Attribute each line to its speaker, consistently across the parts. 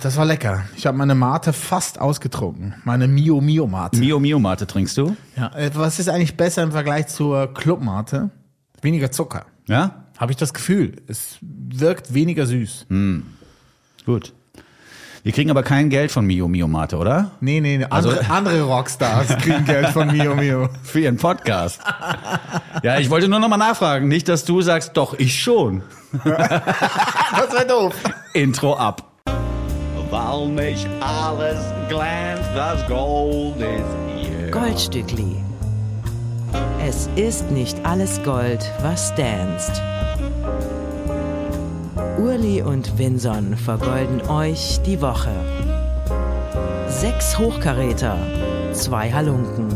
Speaker 1: das war lecker. Ich habe meine Mate fast ausgetrunken. Meine Mio Mio Mate.
Speaker 2: Mio Mio Mate trinkst du?
Speaker 1: Ja, äh, was ist eigentlich besser im Vergleich zur Club Mate? Weniger Zucker.
Speaker 2: Ja?
Speaker 1: Habe ich das Gefühl. Es wirkt weniger süß.
Speaker 2: Gut. Wir kriegen aber kein Geld von Mio Mio Mate, oder?
Speaker 1: Nee, nee, nee.
Speaker 2: Also-
Speaker 1: Andere, andere Rockstars kriegen Geld von Mio Mio.
Speaker 2: Für ihren Podcast. ja, ich wollte nur noch mal nachfragen. Nicht, dass du sagst, doch, ich schon.
Speaker 1: Das wäre doof.
Speaker 2: Intro ab.
Speaker 3: Weil nicht alles glänzt, das Gold ist hier.
Speaker 4: Goldstückli. Es ist nicht alles Gold, was danst. Urli und Vinson vergolden euch die Woche. Sechs Hochkaräter, zwei Halunken.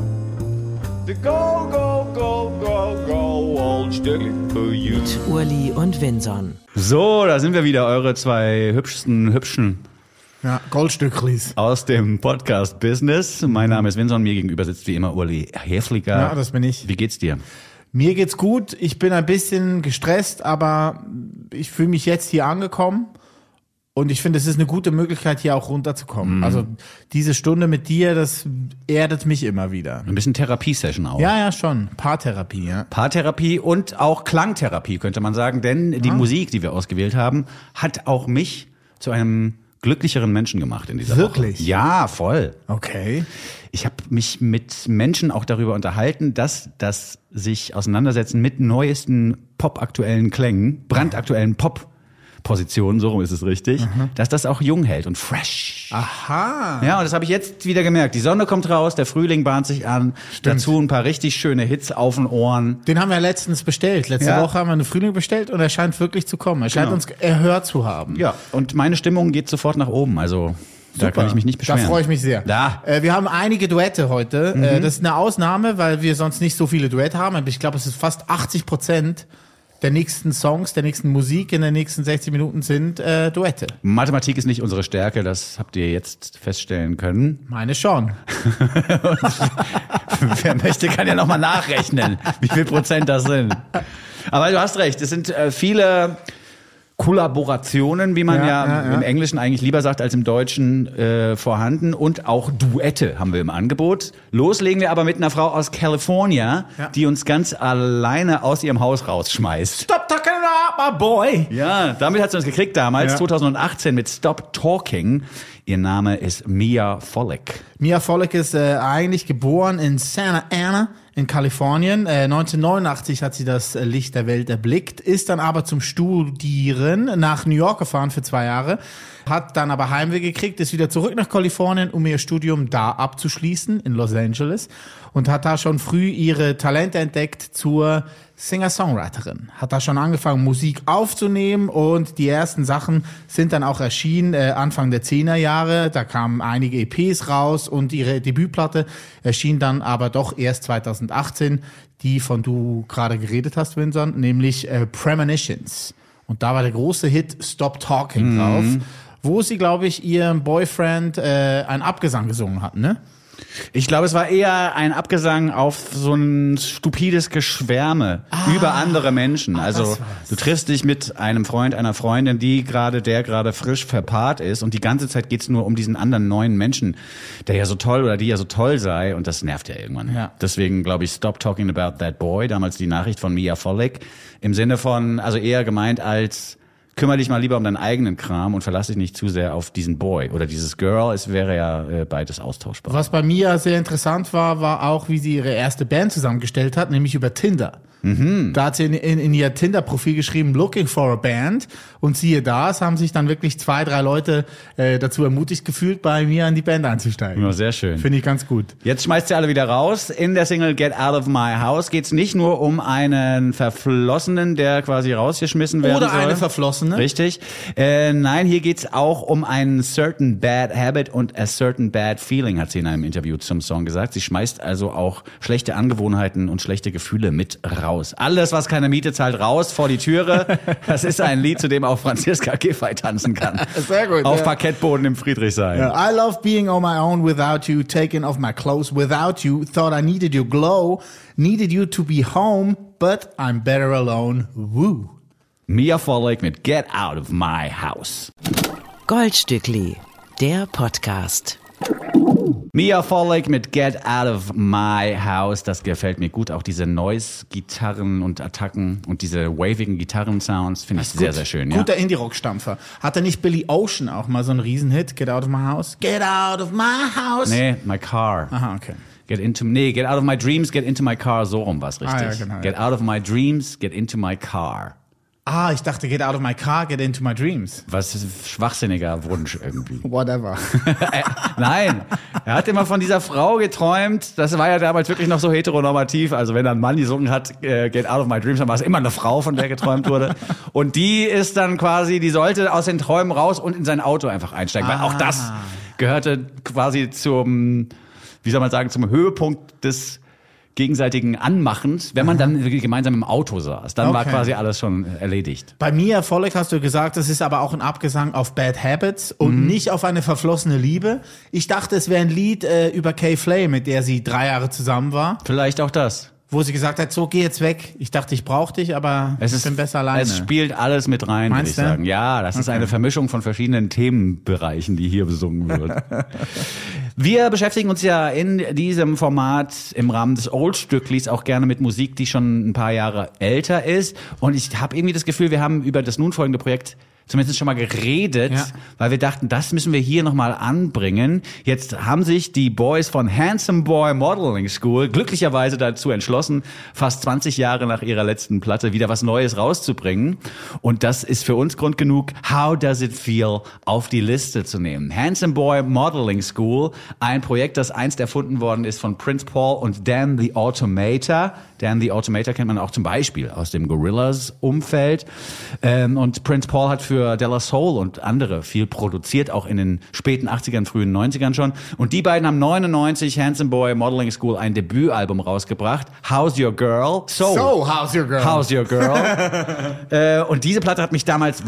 Speaker 3: Go, go, go, go, go, old Stückli for you.
Speaker 4: Mit Urli und Vinson.
Speaker 2: So, da sind wir wieder, eure zwei hübschesten Hübschen
Speaker 1: Ja, Goldstücklis.
Speaker 2: aus dem Podcast-Business. Mein Name ist Vincent, mir gegenüber sitzt wie immer Uli Häfliger.
Speaker 1: Ja, das bin ich.
Speaker 2: Wie geht's dir?
Speaker 1: Mir geht's gut. Ich bin ein bisschen gestresst, aber ich fühle mich jetzt hier angekommen. Und ich finde, es ist eine gute Möglichkeit, hier auch runterzukommen. Also diese Stunde mit dir, das erdet mich immer wieder.
Speaker 2: Ein bisschen Therapiesession auch.
Speaker 1: Ja, ja, schon. Paartherapie, ja.
Speaker 2: Paartherapie und auch Klangtherapie, könnte man sagen, denn
Speaker 1: Ah.
Speaker 2: die Musik, die wir ausgewählt haben, hat auch mich zu einem glücklicheren Menschen gemacht in dieser
Speaker 1: Wirklich?
Speaker 2: Woche. Ja, voll.
Speaker 1: Okay.
Speaker 2: Ich habe mich mit Menschen auch darüber unterhalten, dass das sich auseinandersetzen mit neuesten popaktuellen Klängen, brandaktuellen Pop-Positionen, so rum ist es richtig, dass das auch jung hält und fresh.
Speaker 1: Aha.
Speaker 2: Ja, und das habe ich jetzt wieder gemerkt. Die Sonne kommt raus, der Frühling bahnt sich an, dazu ein paar richtig schöne Hits auf den Ohren.
Speaker 1: Den haben wir letztens bestellt. Letzte
Speaker 2: Ja.
Speaker 1: Woche haben wir eine Frühling bestellt und er scheint wirklich zu kommen. Er scheint
Speaker 2: Genau.
Speaker 1: uns erhört zu haben.
Speaker 2: Ja, und meine Stimmung geht sofort nach oben, also da kann ich mich nicht beschweren.
Speaker 1: Da freue ich mich sehr.
Speaker 2: Da.
Speaker 1: Äh, wir haben einige Duette heute.
Speaker 2: Mhm.
Speaker 1: Äh, das ist eine Ausnahme, weil wir sonst nicht so viele Duette haben. Ich glaube, es ist fast 80 Prozent der nächsten Songs, der nächsten Musik in den nächsten 60 Minuten sind äh, Duette.
Speaker 2: Mathematik ist nicht unsere Stärke, das habt ihr jetzt feststellen können.
Speaker 1: Meine schon.
Speaker 2: Wer möchte, kann ja nochmal nachrechnen, wie viel Prozent das sind. Aber du hast recht, es sind äh, viele Kollaborationen, wie man
Speaker 1: Ja,
Speaker 2: ja,
Speaker 1: ja,
Speaker 2: im Englischen eigentlich lieber sagt als im Deutschen, äh, vorhanden. Und auch Duette haben wir im Angebot. Loslegen wir aber mit einer Frau aus California, die uns ganz alleine aus ihrem Haus rausschmeißt.
Speaker 1: Stop talking about my boy.
Speaker 2: Ja, damit hat sie uns gekriegt damals,
Speaker 1: Ja.
Speaker 2: 2018 mit Stop Talking. Ihr Name ist Mia Folek.
Speaker 1: Mia Folek ist äh, eigentlich geboren in Santa Ana in Kalifornien. Äh, 1989 hat sie das äh, Licht der Welt erblickt, ist dann aber zum Studieren nach New York gefahren für zwei Jahre, hat dann aber Heimweh gekriegt, ist wieder zurück nach Kalifornien, um ihr Studium da abzuschließen in Los Angeles und hat da schon früh ihre Talente entdeckt zur Singer-Songwriterin. Hat da schon angefangen, Musik aufzunehmen und die ersten Sachen sind dann auch erschienen äh, Anfang der 10er Jahre. Da kamen einige EPs raus und ihre Debütplatte erschien dann aber doch erst 2018, die von du gerade geredet hast, Vincent, nämlich äh, Premonitions. Und da war der große Hit Stop Talking drauf, wo sie, glaube ich, ihrem Boyfriend äh, einen Abgesang gesungen hat, ne?
Speaker 2: Ich glaube, es war eher ein Abgesang auf so ein stupides Geschwärme über andere Menschen. also
Speaker 1: Ah.
Speaker 2: du triffst dich mit einem Freund, einer Freundin, die gerade, der gerade frisch verpaart ist und die ganze Zeit geht's nur um diesen anderen neuen Menschen, der ja so toll oder die ja so toll sei und das nervt ja irgendwann.
Speaker 1: Ja.
Speaker 2: Deswegen glaube ich, Stop Talking About That Boy, damals die Nachricht von Mia Folek, im Sinne von, also eher gemeint als kümmere dich mal lieber um deinen eigenen Kram und verlass dich nicht zu sehr auf diesen Boy oder dieses Girl. Es wäre ja äh, beides austauschbar.
Speaker 1: Was bei Mia sehr interessant war, war auch, wie sie ihre erste Band zusammengestellt hat, nämlich über Tinder. Da hat sie in, in, in ihr Tinder-Profil geschrieben, looking for a band. Und siehe da, es haben sich dann wirklich zwei, drei Leute äh, dazu ermutigt gefühlt, bei mir in die Band einzusteigen.
Speaker 2: Ja, sehr schön.
Speaker 1: Finde ich ganz gut.
Speaker 2: Jetzt schmeißt sie alle wieder raus. In der Single Get Out of My House geht's nicht nur um einen Verflossenen, der quasi rausgeschmissen werden
Speaker 1: Oder
Speaker 2: soll.
Speaker 1: eine Verflossene.
Speaker 2: Richtig. Äh, nein, hier geht's auch um einen certain bad habit und a certain bad feeling, hat sie in einem Interview zum Song gesagt. Sie schmeißt also auch schlechte Angewohnheiten und schlechte Gefühle mit raus. Alles, was keine Miete zahlt, raus vor die Türe. Das ist ein Lied, zu dem auch Franziska Giffey tanzen kann.
Speaker 1: Sehr gut,
Speaker 2: Auf
Speaker 1: ja.
Speaker 2: Parkettboden im Friedrichshain.
Speaker 1: I love being on my own without you, taking off my clothes without you, thought I needed your glow, needed you to be home, but I'm better alone. Woo.
Speaker 2: Mia Folek mit Get Out of My House.
Speaker 4: Goldstückli. der Podcast.
Speaker 2: Mia Follig mit Get Out of My House. Das gefällt mir gut. Auch diese Noise-Gitarren und Attacken und diese wavigen Gitarrensounds finde ich sehr,
Speaker 1: Gut.
Speaker 2: sehr schön. Ja.
Speaker 1: Guter Indie-Rock-Stampfer. Hatte nicht Billy Ocean auch mal so einen Riesenhit? Get out of my house? Get out of my house!
Speaker 2: Nee, my car.
Speaker 1: Aha, okay.
Speaker 2: Get into, nee, get out of my dreams, get into my car. So rum war's richtig.
Speaker 1: Ah, ja, genau, ja.
Speaker 2: Get out of my dreams, get into my car.
Speaker 1: Ah, ich dachte, get out of my car, get into my dreams.
Speaker 2: Was ist ein schwachsinniger Wunsch irgendwie.
Speaker 1: Whatever.
Speaker 2: Äh, Nein, er hat immer von dieser Frau geträumt. Das war ja damals wirklich noch so heteronormativ. Also wenn ein Mann gesungen hat, äh, Get Out of My Dreams, dann war es immer eine Frau, von der geträumt wurde. Und die ist dann quasi, die sollte aus den Träumen raus und in sein Auto einfach einsteigen. Weil auch das gehörte quasi zum, wie soll man sagen, zum Höhepunkt des gegenseitigen Anmachens, wenn man dann wirklich gemeinsam im Auto saß. Dann war
Speaker 1: Okay.
Speaker 2: quasi alles schon erledigt.
Speaker 1: Bei mir, Volek, hast du gesagt, das ist aber auch ein Abgesang auf Bad Habits und nicht auf eine verflossene Liebe. Ich dachte, es wäre ein Lied äh, über Kay Flay, mit der sie drei Jahre zusammen war,
Speaker 2: Vielleicht auch das.
Speaker 1: wo sie gesagt hat, so geh jetzt weg. Ich dachte, ich brauche dich, aber
Speaker 2: Es
Speaker 1: ich
Speaker 2: ist,
Speaker 1: bin besser alleine.
Speaker 2: Es spielt alles mit rein,
Speaker 1: Meinst
Speaker 2: würde ich sagen. Ja, das ist eine Vermischung von verschiedenen Themenbereichen, die hier besungen wird. Wir beschäftigen uns ja in diesem Format im Rahmen des Old-Stücklis auch gerne mit Musik, die schon ein paar Jahre älter ist. Und ich habe irgendwie das Gefühl, wir haben über das nun folgende Projekt zumindest schon mal geredet,
Speaker 1: Ja.
Speaker 2: weil wir dachten, das müssen wir hier nochmal anbringen. Jetzt haben sich die Boys von Handsome Boy Modeling School glücklicherweise dazu entschlossen, fast 20 Jahre nach ihrer letzten Platte wieder was Neues rauszubringen. Und das ist für uns Grund genug, How Does It Feel auf die Liste zu nehmen. Handsome Boy Modeling School, ein Projekt, das einst erfunden worden ist von Prince Paul und Dan the Automator. Dan the Automator kennt man auch zum Beispiel aus dem Gorillas-Umfeld. Ähm, und Prince Paul hat für Della Soul und andere viel produziert, auch in den späten 80ern, frühen 90ern schon. Und die beiden haben 99 Handsome Boy Modeling School ein Debütalbum rausgebracht. How's Your Girl? So,
Speaker 1: So, how's your girl?
Speaker 2: How's Your Girl? äh, und diese Platte hat mich damals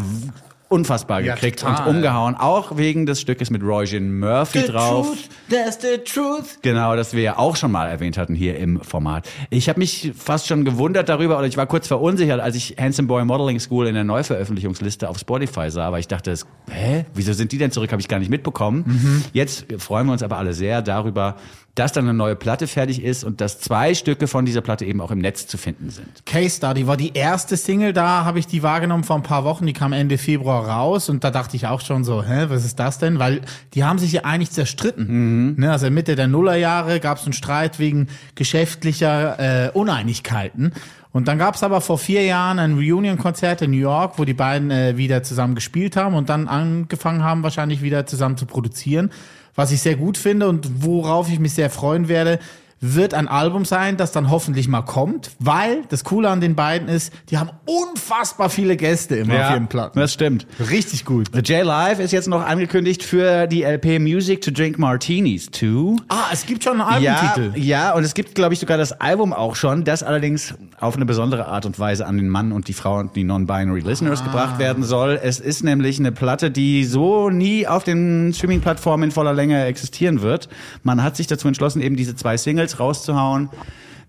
Speaker 2: unfassbar
Speaker 1: Ja,
Speaker 2: gekriegt
Speaker 1: total.
Speaker 2: und umgehauen, auch wegen des Stückes mit Roisin Murphy
Speaker 1: The
Speaker 2: drauf.
Speaker 1: truth, that's the truth.
Speaker 2: Genau, das wir ja auch schon mal erwähnt hatten hier im Format. Ich habe mich fast schon gewundert darüber, oder ich war kurz verunsichert, als ich Handsome Boy Modeling School in der Neuveröffentlichungsliste auf Spotify sah, weil ich dachte, hä, wieso sind die denn zurück? Habe ich gar nicht mitbekommen. Jetzt freuen wir uns aber alle sehr darüber, dass dann eine neue Platte fertig ist und dass zwei Stücke von dieser Platte eben auch im Netz zu finden sind.
Speaker 1: Case Study war die erste Single, da habe ich die wahrgenommen vor ein paar Wochen, die kam Ende Februar raus und da dachte ich auch schon so, hä, was ist das denn? Weil die haben sich ja eigentlich zerstritten. Ne, also Mitte der Nullerjahre gab es einen Streit wegen geschäftlicher äh, Uneinigkeiten. Und dann gab es aber vor vier Jahren ein Reunion-Konzert in New York, wo die beiden äh, wieder zusammen gespielt haben und dann angefangen haben, wahrscheinlich wieder zusammen zu produzieren. Was ich sehr gut finde und worauf ich mich sehr freuen werde, wird ein Album sein, das dann hoffentlich mal kommt, weil das Coole an den beiden ist, die haben unfassbar viele Gäste immer auf ihren Platten.
Speaker 2: das stimmt.
Speaker 1: Richtig gut.
Speaker 2: The J Live ist jetzt noch angekündigt für die LP Music to Drink Martinis 2.
Speaker 1: Ah, es gibt schon einen Albumtitel.
Speaker 2: Ja, ja, und es gibt, glaube ich, sogar das Album auch schon, das allerdings auf eine besondere Art und Weise an den Mann und die Frau und die Non-Binary Listeners
Speaker 1: Ah.
Speaker 2: gebracht werden soll. Es ist nämlich eine Platte, die so nie auf den Streaming-Plattformen in voller Länge existieren wird. Man hat sich dazu entschlossen, eben diese zwei Singles rauszuhauen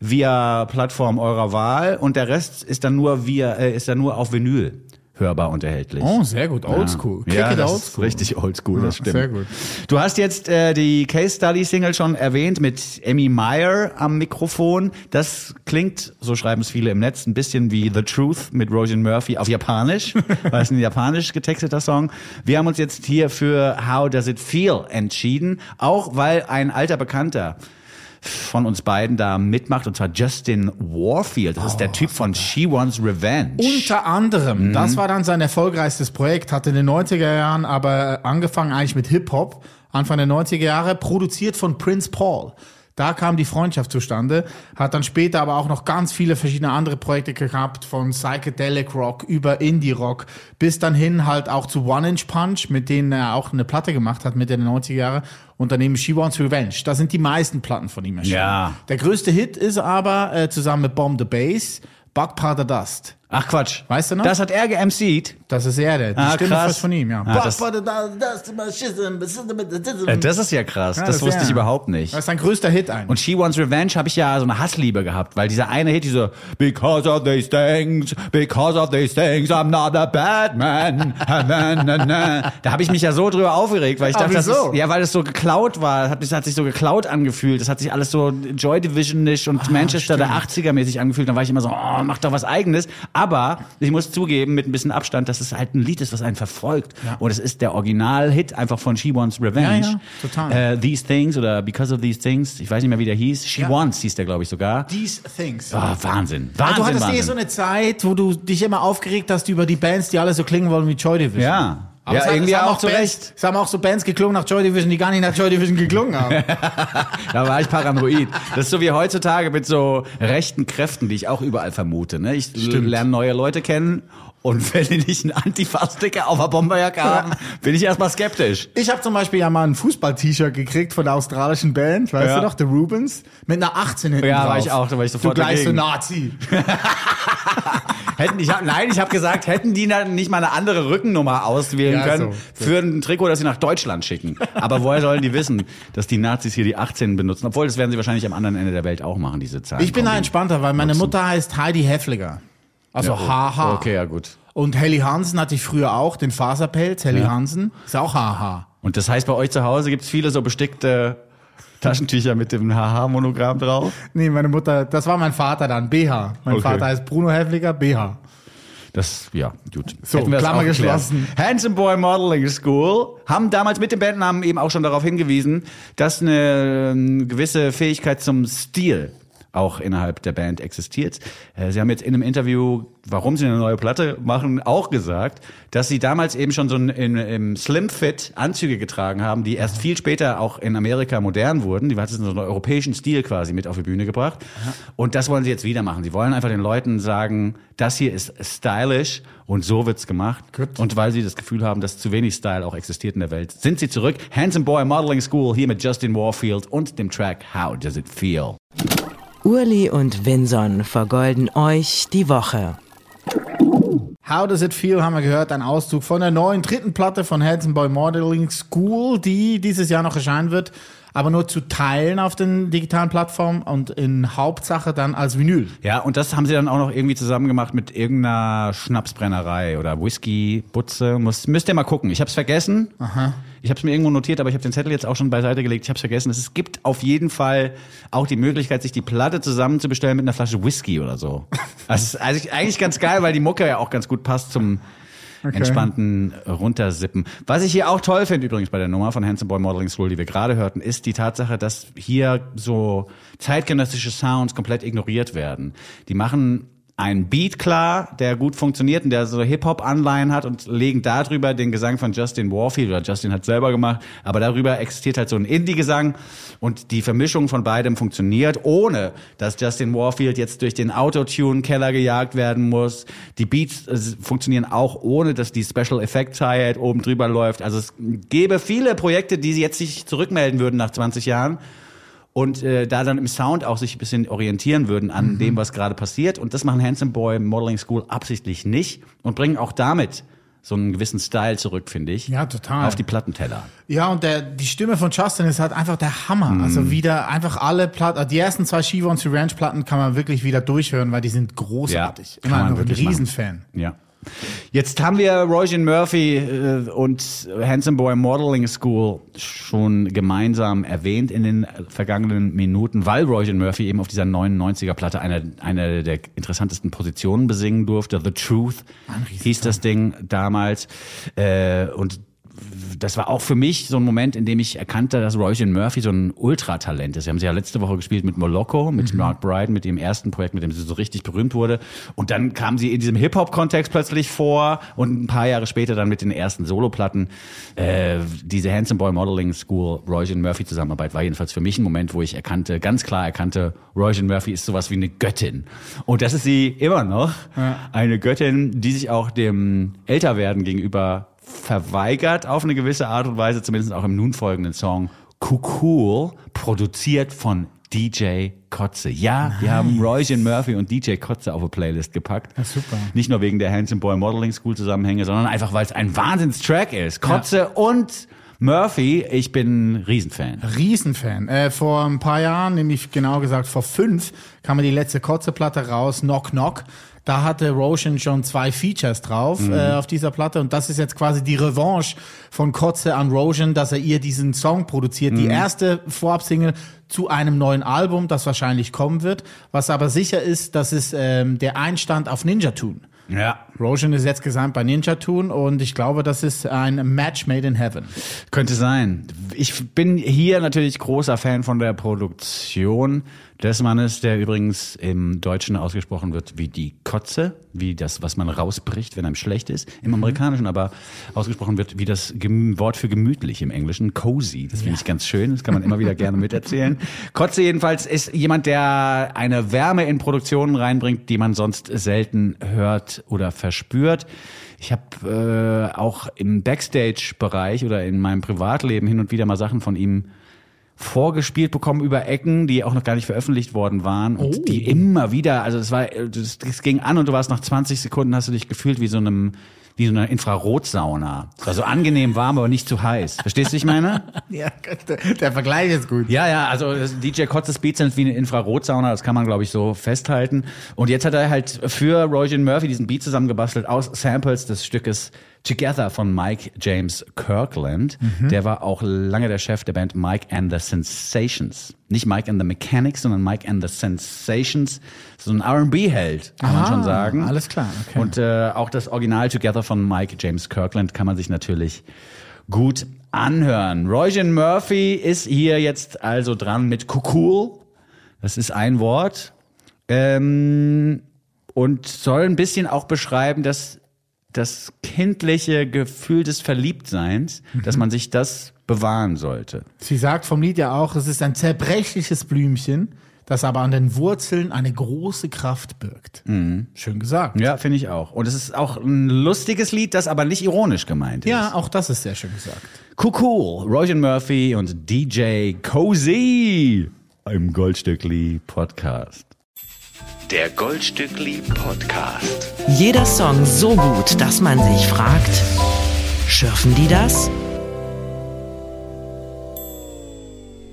Speaker 2: via Plattform eurer Wahl und der Rest ist dann nur via, äh, ist dann nur auf Vinyl hörbar und erhältlich.
Speaker 1: Oh, sehr gut. Oldschool.
Speaker 2: Ja,
Speaker 1: Cricket
Speaker 2: das
Speaker 1: Oldschool.
Speaker 2: ist richtig oldschool, das
Speaker 1: Ja,
Speaker 2: stimmt.
Speaker 1: sehr gut.
Speaker 2: Du hast jetzt äh, die Case Study Single schon erwähnt mit Emmy Meyer am Mikrofon. Das klingt, so schreiben es viele im Netz, ein bisschen wie The Truth mit Roisin Murphy auf Japanisch, weil es ein japanisch getexteter Song. Wir haben uns jetzt hier für How Does It Feel entschieden, auch weil ein alter Bekannter von uns beiden da mitmacht, und zwar Justin Warfield. Das ist der Typ von She Wants Revenge.
Speaker 1: Unter anderem, das war dann sein erfolgreichstes Projekt, hat in den 90er Jahren aber angefangen eigentlich mit Hip-Hop, Anfang der 90er Jahre, produziert von Prince Paul. Da kam die Freundschaft zustande, hat dann später aber auch noch ganz viele verschiedene andere Projekte gehabt, von Psychedelic Rock über Indie Rock, bis dann hin halt auch zu One Inch Punch, mit denen er auch eine Platte gemacht hat Mitte der 90er Jahre, und daneben She Wants Revenge. Da sind die meisten Platten von ihm erschienen.
Speaker 2: Ja.
Speaker 1: Der größte Hit ist aber äh, zusammen mit Bomb the Bass, Bug Powder Dust.
Speaker 2: Ach Quatsch.
Speaker 1: Weißt du noch?
Speaker 2: Das hat er geMC'd.
Speaker 1: Das ist er, der. Die
Speaker 2: Ah,
Speaker 1: Stimme
Speaker 2: krass.
Speaker 1: ist von ihm, ja.
Speaker 2: Ah, das- Äh, Das ist ja krass.
Speaker 1: Ja,
Speaker 2: das,
Speaker 1: das
Speaker 2: wusste
Speaker 1: wär-
Speaker 2: ich überhaupt nicht.
Speaker 1: Das ist sein größter Hit eigentlich.
Speaker 2: Und She Wants Revenge habe ich ja so eine Hassliebe gehabt, weil dieser eine Hit, dieser Because of these things, because of these things, I'm not a bad man. Na, na, na. Da habe ich mich ja so drüber aufgeregt, weil ich
Speaker 1: Ah,
Speaker 2: dachte, das
Speaker 1: wieso?
Speaker 2: ist, ja, weil es so geklaut war, hat, das hat sich so geklaut angefühlt. Das hat sich alles so Joy Divisionisch und Manchester der 80er mäßig angefühlt. Dann war ich immer so, oh, mach doch was eigenes. Aber ich muss zugeben, mit ein bisschen Abstand, dass es halt ein Lied ist, was einen verfolgt. Und es ist der Original-Hit einfach von She Wants Revenge.
Speaker 1: Ja, ja, total.
Speaker 2: Äh, These Things oder Because of These Things, ich weiß nicht mehr, wie der hieß. She
Speaker 1: Ja.
Speaker 2: Wants hieß der, glaube ich, sogar.
Speaker 1: These Things.
Speaker 2: Ah, Wahnsinn.
Speaker 1: Aber
Speaker 2: Wahnsinn,
Speaker 1: du hattest eh
Speaker 2: Wahnsinn.
Speaker 1: so eine Zeit, wo du dich immer aufgeregt hast über die Bands, die alle so klingen wollen wie Joy Division.
Speaker 2: ja.
Speaker 1: Aber
Speaker 2: ja,
Speaker 1: es
Speaker 2: irgendwie
Speaker 1: haben
Speaker 2: auch zu
Speaker 1: Bands,
Speaker 2: Recht.
Speaker 1: Es haben auch so Bands geklungen nach Joy Division, die gar nicht nach Joy Division geklungen haben.
Speaker 2: Da war ich paranoid. Das ist so wie heutzutage mit so rechten Kräften, die ich auch überall vermute. Ne? Ich lerne neue Leute kennen und wenn die nicht einen Antifa-Sticker auf der Bomberjacke haben, bin ich erstmal skeptisch.
Speaker 1: Ich habe zum Beispiel ja mal ein Fußball-T-Shirt gekriegt von der australischen Band, weißt
Speaker 2: Ja.
Speaker 1: du noch, The Rubens, mit einer 18 hinten
Speaker 2: Ja,
Speaker 1: drauf.
Speaker 2: war ich auch, da war ich sofort
Speaker 1: Du gleich so. Nazi.
Speaker 2: Hätten, ich hab, nein, ich habe gesagt, hätten die dann nicht mal eine andere Rückennummer auswählen
Speaker 1: Ja,
Speaker 2: können
Speaker 1: so.
Speaker 2: für ein Trikot, das sie nach Deutschland schicken. Aber woher sollen die wissen, dass die Nazis hier die 18 benutzen? Obwohl, das werden sie wahrscheinlich am anderen Ende der Welt auch machen, diese Zahlen.
Speaker 1: Ich bin da entspannter, weil meine Mutter heißt Heidi Heffliger. Also
Speaker 2: Ja, oh,
Speaker 1: HH.
Speaker 2: Okay, ja gut.
Speaker 1: Und Helly Hansen hatte ich früher auch, den Faserpelz, Helly
Speaker 2: Ja.
Speaker 1: Hansen. Ist auch HH.
Speaker 2: Und das heißt, bei euch zu Hause gibt's viele so bestickte Taschentücher mit dem HH-Monogramm drauf?
Speaker 1: Nee, meine Mutter, das war mein Vater dann, BH. Mein
Speaker 2: Okay.
Speaker 1: Vater heißt Bruno Heffliger, BH.
Speaker 2: Das, ja, gut.
Speaker 1: So, Klammer geschlossen.
Speaker 2: Handsome Boy Modeling School haben damals mit dem Bandnamen eben auch schon darauf hingewiesen, dass eine ähm, gewisse Fähigkeit zum Stil auch innerhalb der Band existiert. Äh, Sie haben jetzt in einem Interview, warum sie eine neue Platte machen, auch gesagt, dass sie damals eben schon so ein, in, im Slim Fit Anzüge getragen haben, die erst viel später auch in Amerika modern wurden. Die hat so einen europäischen Stil quasi mit auf die Bühne gebracht. Und das wollen sie jetzt wieder machen. Sie wollen einfach den Leuten sagen, das hier ist stylish und so wird's gemacht.
Speaker 1: Gut.
Speaker 2: Und weil sie das Gefühl haben, dass zu wenig Style auch existiert in der Welt, sind sie zurück. Handsome Boy Modeling School hier mit Justin Warfield und dem Track How Does It Feel?
Speaker 4: Urli und Vinson vergolden euch die Woche.
Speaker 1: How Does It Feel haben wir gehört, ein Auszug von der neuen dritten Platte von Handsome Boy Modeling School, die dieses Jahr noch erscheinen wird, aber nur zu Teilen auf den digitalen Plattformen und in Hauptsache dann als Vinyl.
Speaker 2: Ja, und das haben sie dann auch noch irgendwie zusammen gemacht mit irgendeiner Schnapsbrennerei oder Whisky, Butze. Muss, müsst ihr mal gucken. Ich habe es vergessen. Ich habe es mir irgendwo notiert, aber ich habe den Zettel jetzt auch schon beiseite gelegt. Ich habe es vergessen. Es gibt auf jeden Fall auch die Möglichkeit, sich die Platte zusammenzubestellen mit einer Flasche Whisky oder so. Es ist eigentlich- eigentlich ganz geil, weil die Mucke ja auch ganz gut passt zum entspannten Runtersippen. Was ich hier auch toll finde übrigens bei der Nummer von Handsome Boy Modeling School, die wir gerade hörten, ist die Tatsache, dass hier so zeitgenössische Sounds komplett ignoriert werden. Die machen einen Beat klar, der gut funktioniert und der so Hip-Hop-Anleihen hat und legen darüber den Gesang von Justin Warfield, oder Justin hat selber gemacht, aber darüber existiert halt so ein Indie-Gesang und die Vermischung von beidem funktioniert, ohne dass Justin Warfield jetzt durch den Autotune-Keller gejagt werden muss. Die Beats äh, funktionieren auch ohne, dass die Special Effects Hi-Hat oben drüber läuft. Also es gäbe viele Projekte, die jetzt sich zurückmelden würden nach 20 Jahren und äh, da dann im Sound auch sich ein bisschen orientieren würden an dem, was gerade passiert. Und das machen Handsome Boy Modeling School absichtlich nicht und bringen auch damit so einen gewissen Style zurück, finde ich.
Speaker 1: Ja, total.
Speaker 2: Auf die Plattenteller.
Speaker 1: Ja, und der, die Stimme von Justin ist halt einfach der Hammer.
Speaker 2: Mhm.
Speaker 1: Also wieder einfach alle Platten, die ersten zwei Shiva und Ranch Platten kann man wirklich wieder durchhören, weil die sind großartig.
Speaker 2: Ja,
Speaker 1: Immer noch ein Riesenfan.
Speaker 2: Ja. Jetzt haben wir Roisin Murphy äh, und Handsome Boy Modeling School schon gemeinsam erwähnt in den vergangenen Minuten, weil Roisin Murphy eben auf dieser 99er Platte eine, eine der interessantesten Positionen besingen durfte. The Truth hieß das Ding damals. Äh, und das war auch für mich so ein Moment, in dem ich erkannte, dass Roisin Murphy so ein Ultratalent ist. Wir haben sie ja letzte Woche gespielt mit Moloko, mit Mark Brydon, mit dem ersten Projekt, mit dem sie so richtig berühmt wurde. Und dann kam sie in diesem Hip-Hop-Kontext plötzlich vor und ein paar Jahre später dann mit den ersten Soloplatten. Äh, diese Handsome Boy Modeling School, Roisin Murphy Zusammenarbeit war jedenfalls für mich ein Moment, wo ich erkannte, ganz klar erkannte, Roisin Murphy ist sowas wie eine Göttin. Und das ist sie immer noch. Eine Göttin, die sich auch dem Älterwerden gegenüber verweigert auf eine gewisse Art und Weise, zumindest auch im nun folgenden Song Cool, produziert von DJ Kotze. Ja, wir haben Royce Murphy und DJ Kotze auf eine Playlist gepackt.
Speaker 1: super.
Speaker 2: Nicht nur wegen der Handsome Boy Modeling School Zusammenhänge, sondern einfach, weil es ein Wahnsinnstrack ist. Kotze und Murphy, ich bin Riesenfan.
Speaker 1: Riesenfan. Äh, vor ein paar Jahren, nämlich genau gesagt vor fünf, kam mir die letzte Kotze-Platte raus, Knock Knock. Da hatte Roshan schon zwei Features drauf
Speaker 2: Mhm.
Speaker 1: äh, auf dieser Platte und das ist jetzt quasi die Revanche von Kotze an Roshan, dass er ihr diesen Song produziert.
Speaker 2: Mhm.
Speaker 1: Die erste Vorabsingle zu einem neuen Album, das wahrscheinlich kommen wird. Was aber sicher ist, das ist ähm, der Einstand auf Ninja Tune.
Speaker 2: Ja.
Speaker 1: Roshan ist jetzt gesamt bei Ninja Tune und ich glaube, das ist ein Match made in heaven.
Speaker 2: Könnte sein. Ich bin hier natürlich großer Fan von der Produktion des Mannes, der übrigens im Deutschen ausgesprochen wird wie die Kotze, wie das, was man rausbricht, wenn einem schlecht ist. Im Amerikanischen aber ausgesprochen wird wie das Gem Wort für gemütlich im Englischen, cozy. Das finde ich ganz schön. Das kann man immer wieder gerne miterzählen. Kotze jedenfalls ist jemand, der eine Wärme in Produktionen reinbringt, die man sonst selten hört oder verspürt. Ich habe äh, auch im Backstage-Bereich oder in meinem Privatleben hin und wieder mal Sachen von ihm vorgespielt bekommen über Ecken, die auch noch gar nicht veröffentlicht worden waren und
Speaker 1: Oh.
Speaker 2: die immer wieder, also es war, das, das ging an und du warst nach 20 Sekunden hast du dich gefühlt wie so einem wie so einer Infrarotsauna. Es war so angenehm warm, aber nicht zu heiß. Verstehst du, ich meine?
Speaker 1: Ja, der, Vergleich ist gut.
Speaker 2: Ja, ja, also das DJ Kotzes Beats sind wie eine Infrarotsauna, das kann man, glaube ich, so festhalten. Und jetzt hat er halt für Roisin Murphy diesen Beat zusammengebastelt aus Samples des Stückes Together von Mike James Kirkland. Der war auch lange der Chef der Band Mike and the Sensations. Nicht Mike and the Mechanics, sondern Mike and the Sensations. So ein R&B-Held, kann man
Speaker 1: Ah,
Speaker 2: schon sagen.
Speaker 1: alles klar, okay.
Speaker 2: Und äh, auch das Original Together von Mike James Kirkland kann man sich natürlich gut anhören. Roisin Murphy ist hier jetzt also dran mit Kukul. Das ist ein Wort. Ähm, und soll ein bisschen auch beschreiben, dass das kindliche Gefühl des Verliebtseins, dass man sich das bewahren sollte.
Speaker 1: Sie sagt vom Lied ja auch, es ist ein zerbrechliches Blümchen, das aber an den Wurzeln eine große Kraft birgt. Schön gesagt.
Speaker 2: Ja, finde ich auch. Und es ist auch ein lustiges Lied, das aber nicht ironisch gemeint ist.
Speaker 1: Ja, auch das ist sehr schön gesagt.
Speaker 2: Cool, Roger Murphy und DJ Cozy im Goldstückli Podcast.
Speaker 5: Der Goldstückli Podcast.
Speaker 4: Jeder Song so gut, dass man sich fragt, schürfen die das?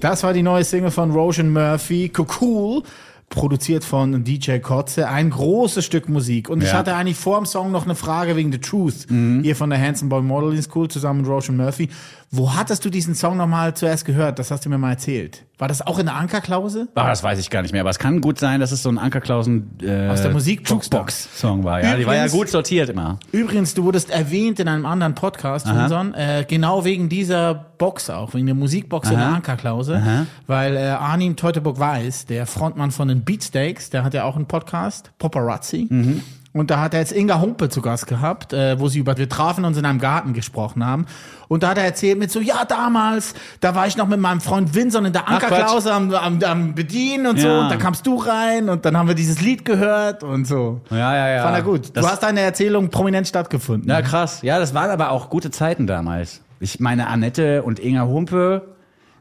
Speaker 1: Das war die neue Single von Roshan Murphy, Cool, produziert von DJ Kotze. Ein großes Stück Musik. Und ich
Speaker 2: Ja.
Speaker 1: hatte eigentlich vor dem Song noch eine Frage wegen The Truth. Hier von der Handsome Boy Modeling School zusammen mit Roshan Murphy. Wo hattest du diesen Song nochmal zuerst gehört? Das hast du mir mal erzählt. War das auch in der Ankerklause?
Speaker 2: Ah, das weiß ich gar nicht mehr, aber es kann gut sein, dass es so ein Ankerklausen äh,
Speaker 1: Aus der Musikbox da.
Speaker 2: Song war. Ja, die war ja
Speaker 1: Übrigens-
Speaker 2: gut sortiert immer.
Speaker 1: Übrigens, du wurdest erwähnt in einem anderen Podcast unseren, äh, genau wegen dieser Box auch, wegen der Musikbox in der
Speaker 2: Aha.
Speaker 1: Ankerklause,
Speaker 2: Aha.
Speaker 1: weil äh, Arnim Teutoburg-Weiß, der Frontmann von den Beatsteaks, der hat ja auch einen Podcast, Paparazzi,
Speaker 2: Mhm.
Speaker 1: Und da hat er jetzt Inga Humpe zu Gast gehabt, äh, wo sie über Wir trafen uns in einem Garten gesprochen haben. Und da hat er erzählt mit so, ja, damals, da war ich noch mit meinem Freund Vinson in der. Ankerklause am, am, am Bedienen und so,
Speaker 2: Ja.
Speaker 1: und da kamst du rein und dann haben wir dieses Lied gehört und so.
Speaker 2: Ja, ja, ja.
Speaker 1: Fand er gut.
Speaker 2: Das,
Speaker 1: du hast deine Erzählung prominent stattgefunden.
Speaker 2: ja, krass. Ja, das waren aber auch gute Zeiten damals. Ich meine, Annette und Inga Humpe,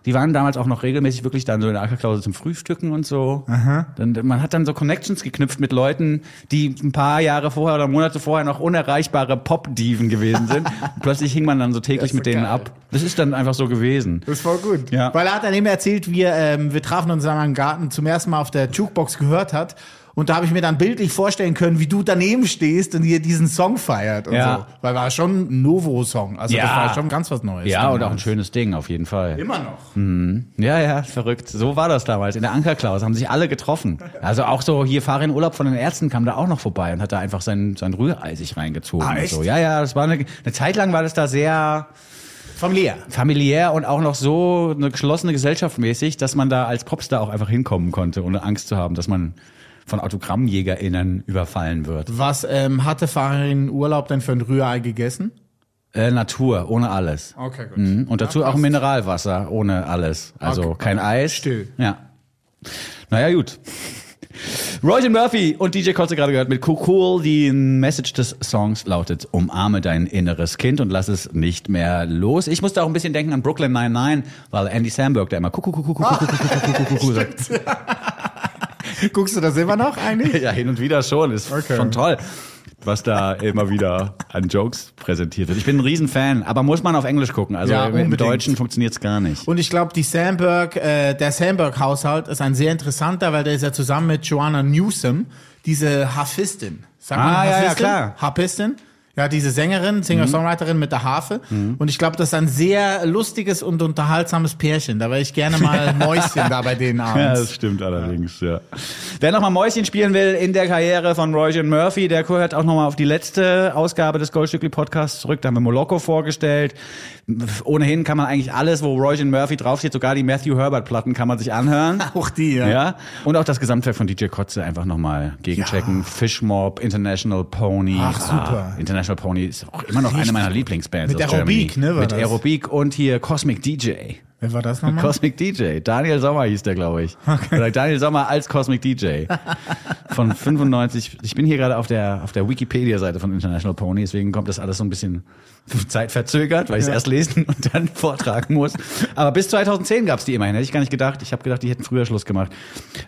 Speaker 2: die waren damals auch noch regelmäßig wirklich dann so in der Ankerklause zum Frühstücken und so. Dann, man hat dann so Connections geknüpft mit Leuten, die ein paar Jahre vorher oder Monate vorher noch unerreichbare Pop-Diven gewesen sind. Und plötzlich hing man dann so täglich
Speaker 1: ist
Speaker 2: mit denen
Speaker 1: geil.
Speaker 2: ab. Das ist dann einfach so gewesen.
Speaker 1: Das ist voll gut.
Speaker 2: Ja.
Speaker 1: Weil er hat dann eben erzählt, wir, ähm, wir trafen uns in einem Garten zum ersten Mal auf der Jukebox gehört hat. Und da habe ich mir dann bildlich vorstellen können, wie du daneben stehst und ihr diesen Song feiert und
Speaker 2: Ja.
Speaker 1: so. Weil war schon ein Novo-Song. Also
Speaker 2: Ja.
Speaker 1: das war schon ganz was Neues.
Speaker 2: Ja, und auch ein
Speaker 1: damals.
Speaker 2: schönes Ding auf jeden Fall.
Speaker 1: Immer noch.
Speaker 2: Ja, ja, verrückt. So war das damals. In der Ankerklaus haben sich alle getroffen. Also auch so hier Fahrer in Urlaub von den Ärzten kam da auch noch vorbei und hat da einfach sein, sein Rührei sich reingezogen.
Speaker 1: Ah,
Speaker 2: und
Speaker 1: echt?
Speaker 2: so. Ja, ja, das war eine, eine Zeit lang war das da sehr
Speaker 1: Familiär.
Speaker 2: familiär und auch noch so eine geschlossene Gesellschaft mäßig, dass man da als Popstar auch einfach hinkommen konnte, ohne Angst zu haben, dass man von AutogrammjägerInnen überfallen wird.
Speaker 1: Was ähm, hatte Farin Urlaub denn für ein Rührei gegessen?
Speaker 2: Äh, Natur, ohne alles.
Speaker 1: Okay, gut.
Speaker 2: Mhm. Und dazu auch Mineralwasser, ohne alles. Also
Speaker 1: Okay.
Speaker 2: kein Eis.
Speaker 1: Still.
Speaker 2: Ja. Naja, gut. Royce Murphy und DJ Kotze gerade gehört mit Cool. Die Message des Songs lautet, umarme dein inneres Kind und lass es nicht mehr los. Ich musste auch ein bisschen denken an Brooklyn 99, weil Andy Samberg da immer Kuckuck, Kuckuck, Kuckuck, Kuckuck, Kuckuck, Kuckuck, Kuckuck sagt.
Speaker 1: Guckst du das immer noch eigentlich?
Speaker 2: Ja, hin und wieder schon. Ist
Speaker 1: Okay.
Speaker 2: schon toll, was da immer wieder an Jokes präsentiert wird. Ich bin ein Riesenfan, aber muss man auf Englisch gucken. Also
Speaker 1: Ja,
Speaker 2: im
Speaker 1: unbedingt.
Speaker 2: Deutschen funktioniert's gar nicht.
Speaker 1: Und ich glaube, die Sandberg, äh, der Sandberg-Haushalt ist ein sehr interessanter, weil der ist ja zusammen mit Joanna Newsom, diese Harfistin. Sagt man
Speaker 2: Ah, ja, ja, klar.
Speaker 1: Harpistin. Ja, diese Sängerin, Singer-Songwriterin mit der Harfe. Und ich glaube, das ist ein sehr lustiges und unterhaltsames Pärchen. Da wäre ich gerne mal Mäuschen da bei denen
Speaker 2: Ja,
Speaker 1: abends.
Speaker 2: das stimmt allerdings, ja. Wer nochmal Mäuschen spielen will in der Karriere von Roy Murphy, der hört auch nochmal auf die letzte Ausgabe des Goldstückli Podcasts zurück. Da haben wir Moloko vorgestellt. Ohnehin kann man eigentlich alles, wo Roy Murphy draufsteht, sogar die Matthew Herbert Platten kann man sich anhören.
Speaker 1: Auch die, ja.
Speaker 2: Ja. Und auch das Gesamtwerk von DJ Kotze einfach nochmal gegenchecken. Fishmob, International Pony.
Speaker 1: Ach, super.
Speaker 2: Ah, International Pony ist auch immer noch eine meiner Lieblingsbands.
Speaker 1: Mit
Speaker 2: aus
Speaker 1: Aerobik,
Speaker 2: Germany.
Speaker 1: ne,
Speaker 2: Mit
Speaker 1: das?
Speaker 2: Aerobik und hier Cosmic DJ.
Speaker 1: Wer war das nochmal?
Speaker 2: Cosmic DJ. Daniel Sommer hieß der, glaube ich. Oder Daniel Sommer als Cosmic DJ. Von 95. Ich bin hier gerade auf der, auf der Wikipedia-Seite von International Pony, deswegen kommt das alles so ein bisschen zeitverzögert, weil ich es erst lesen und dann vortragen muss. Aber bis 2010 gab es die immerhin. Hätte ich gar nicht gedacht. Ich habe gedacht, die hätten früher Schluss gemacht.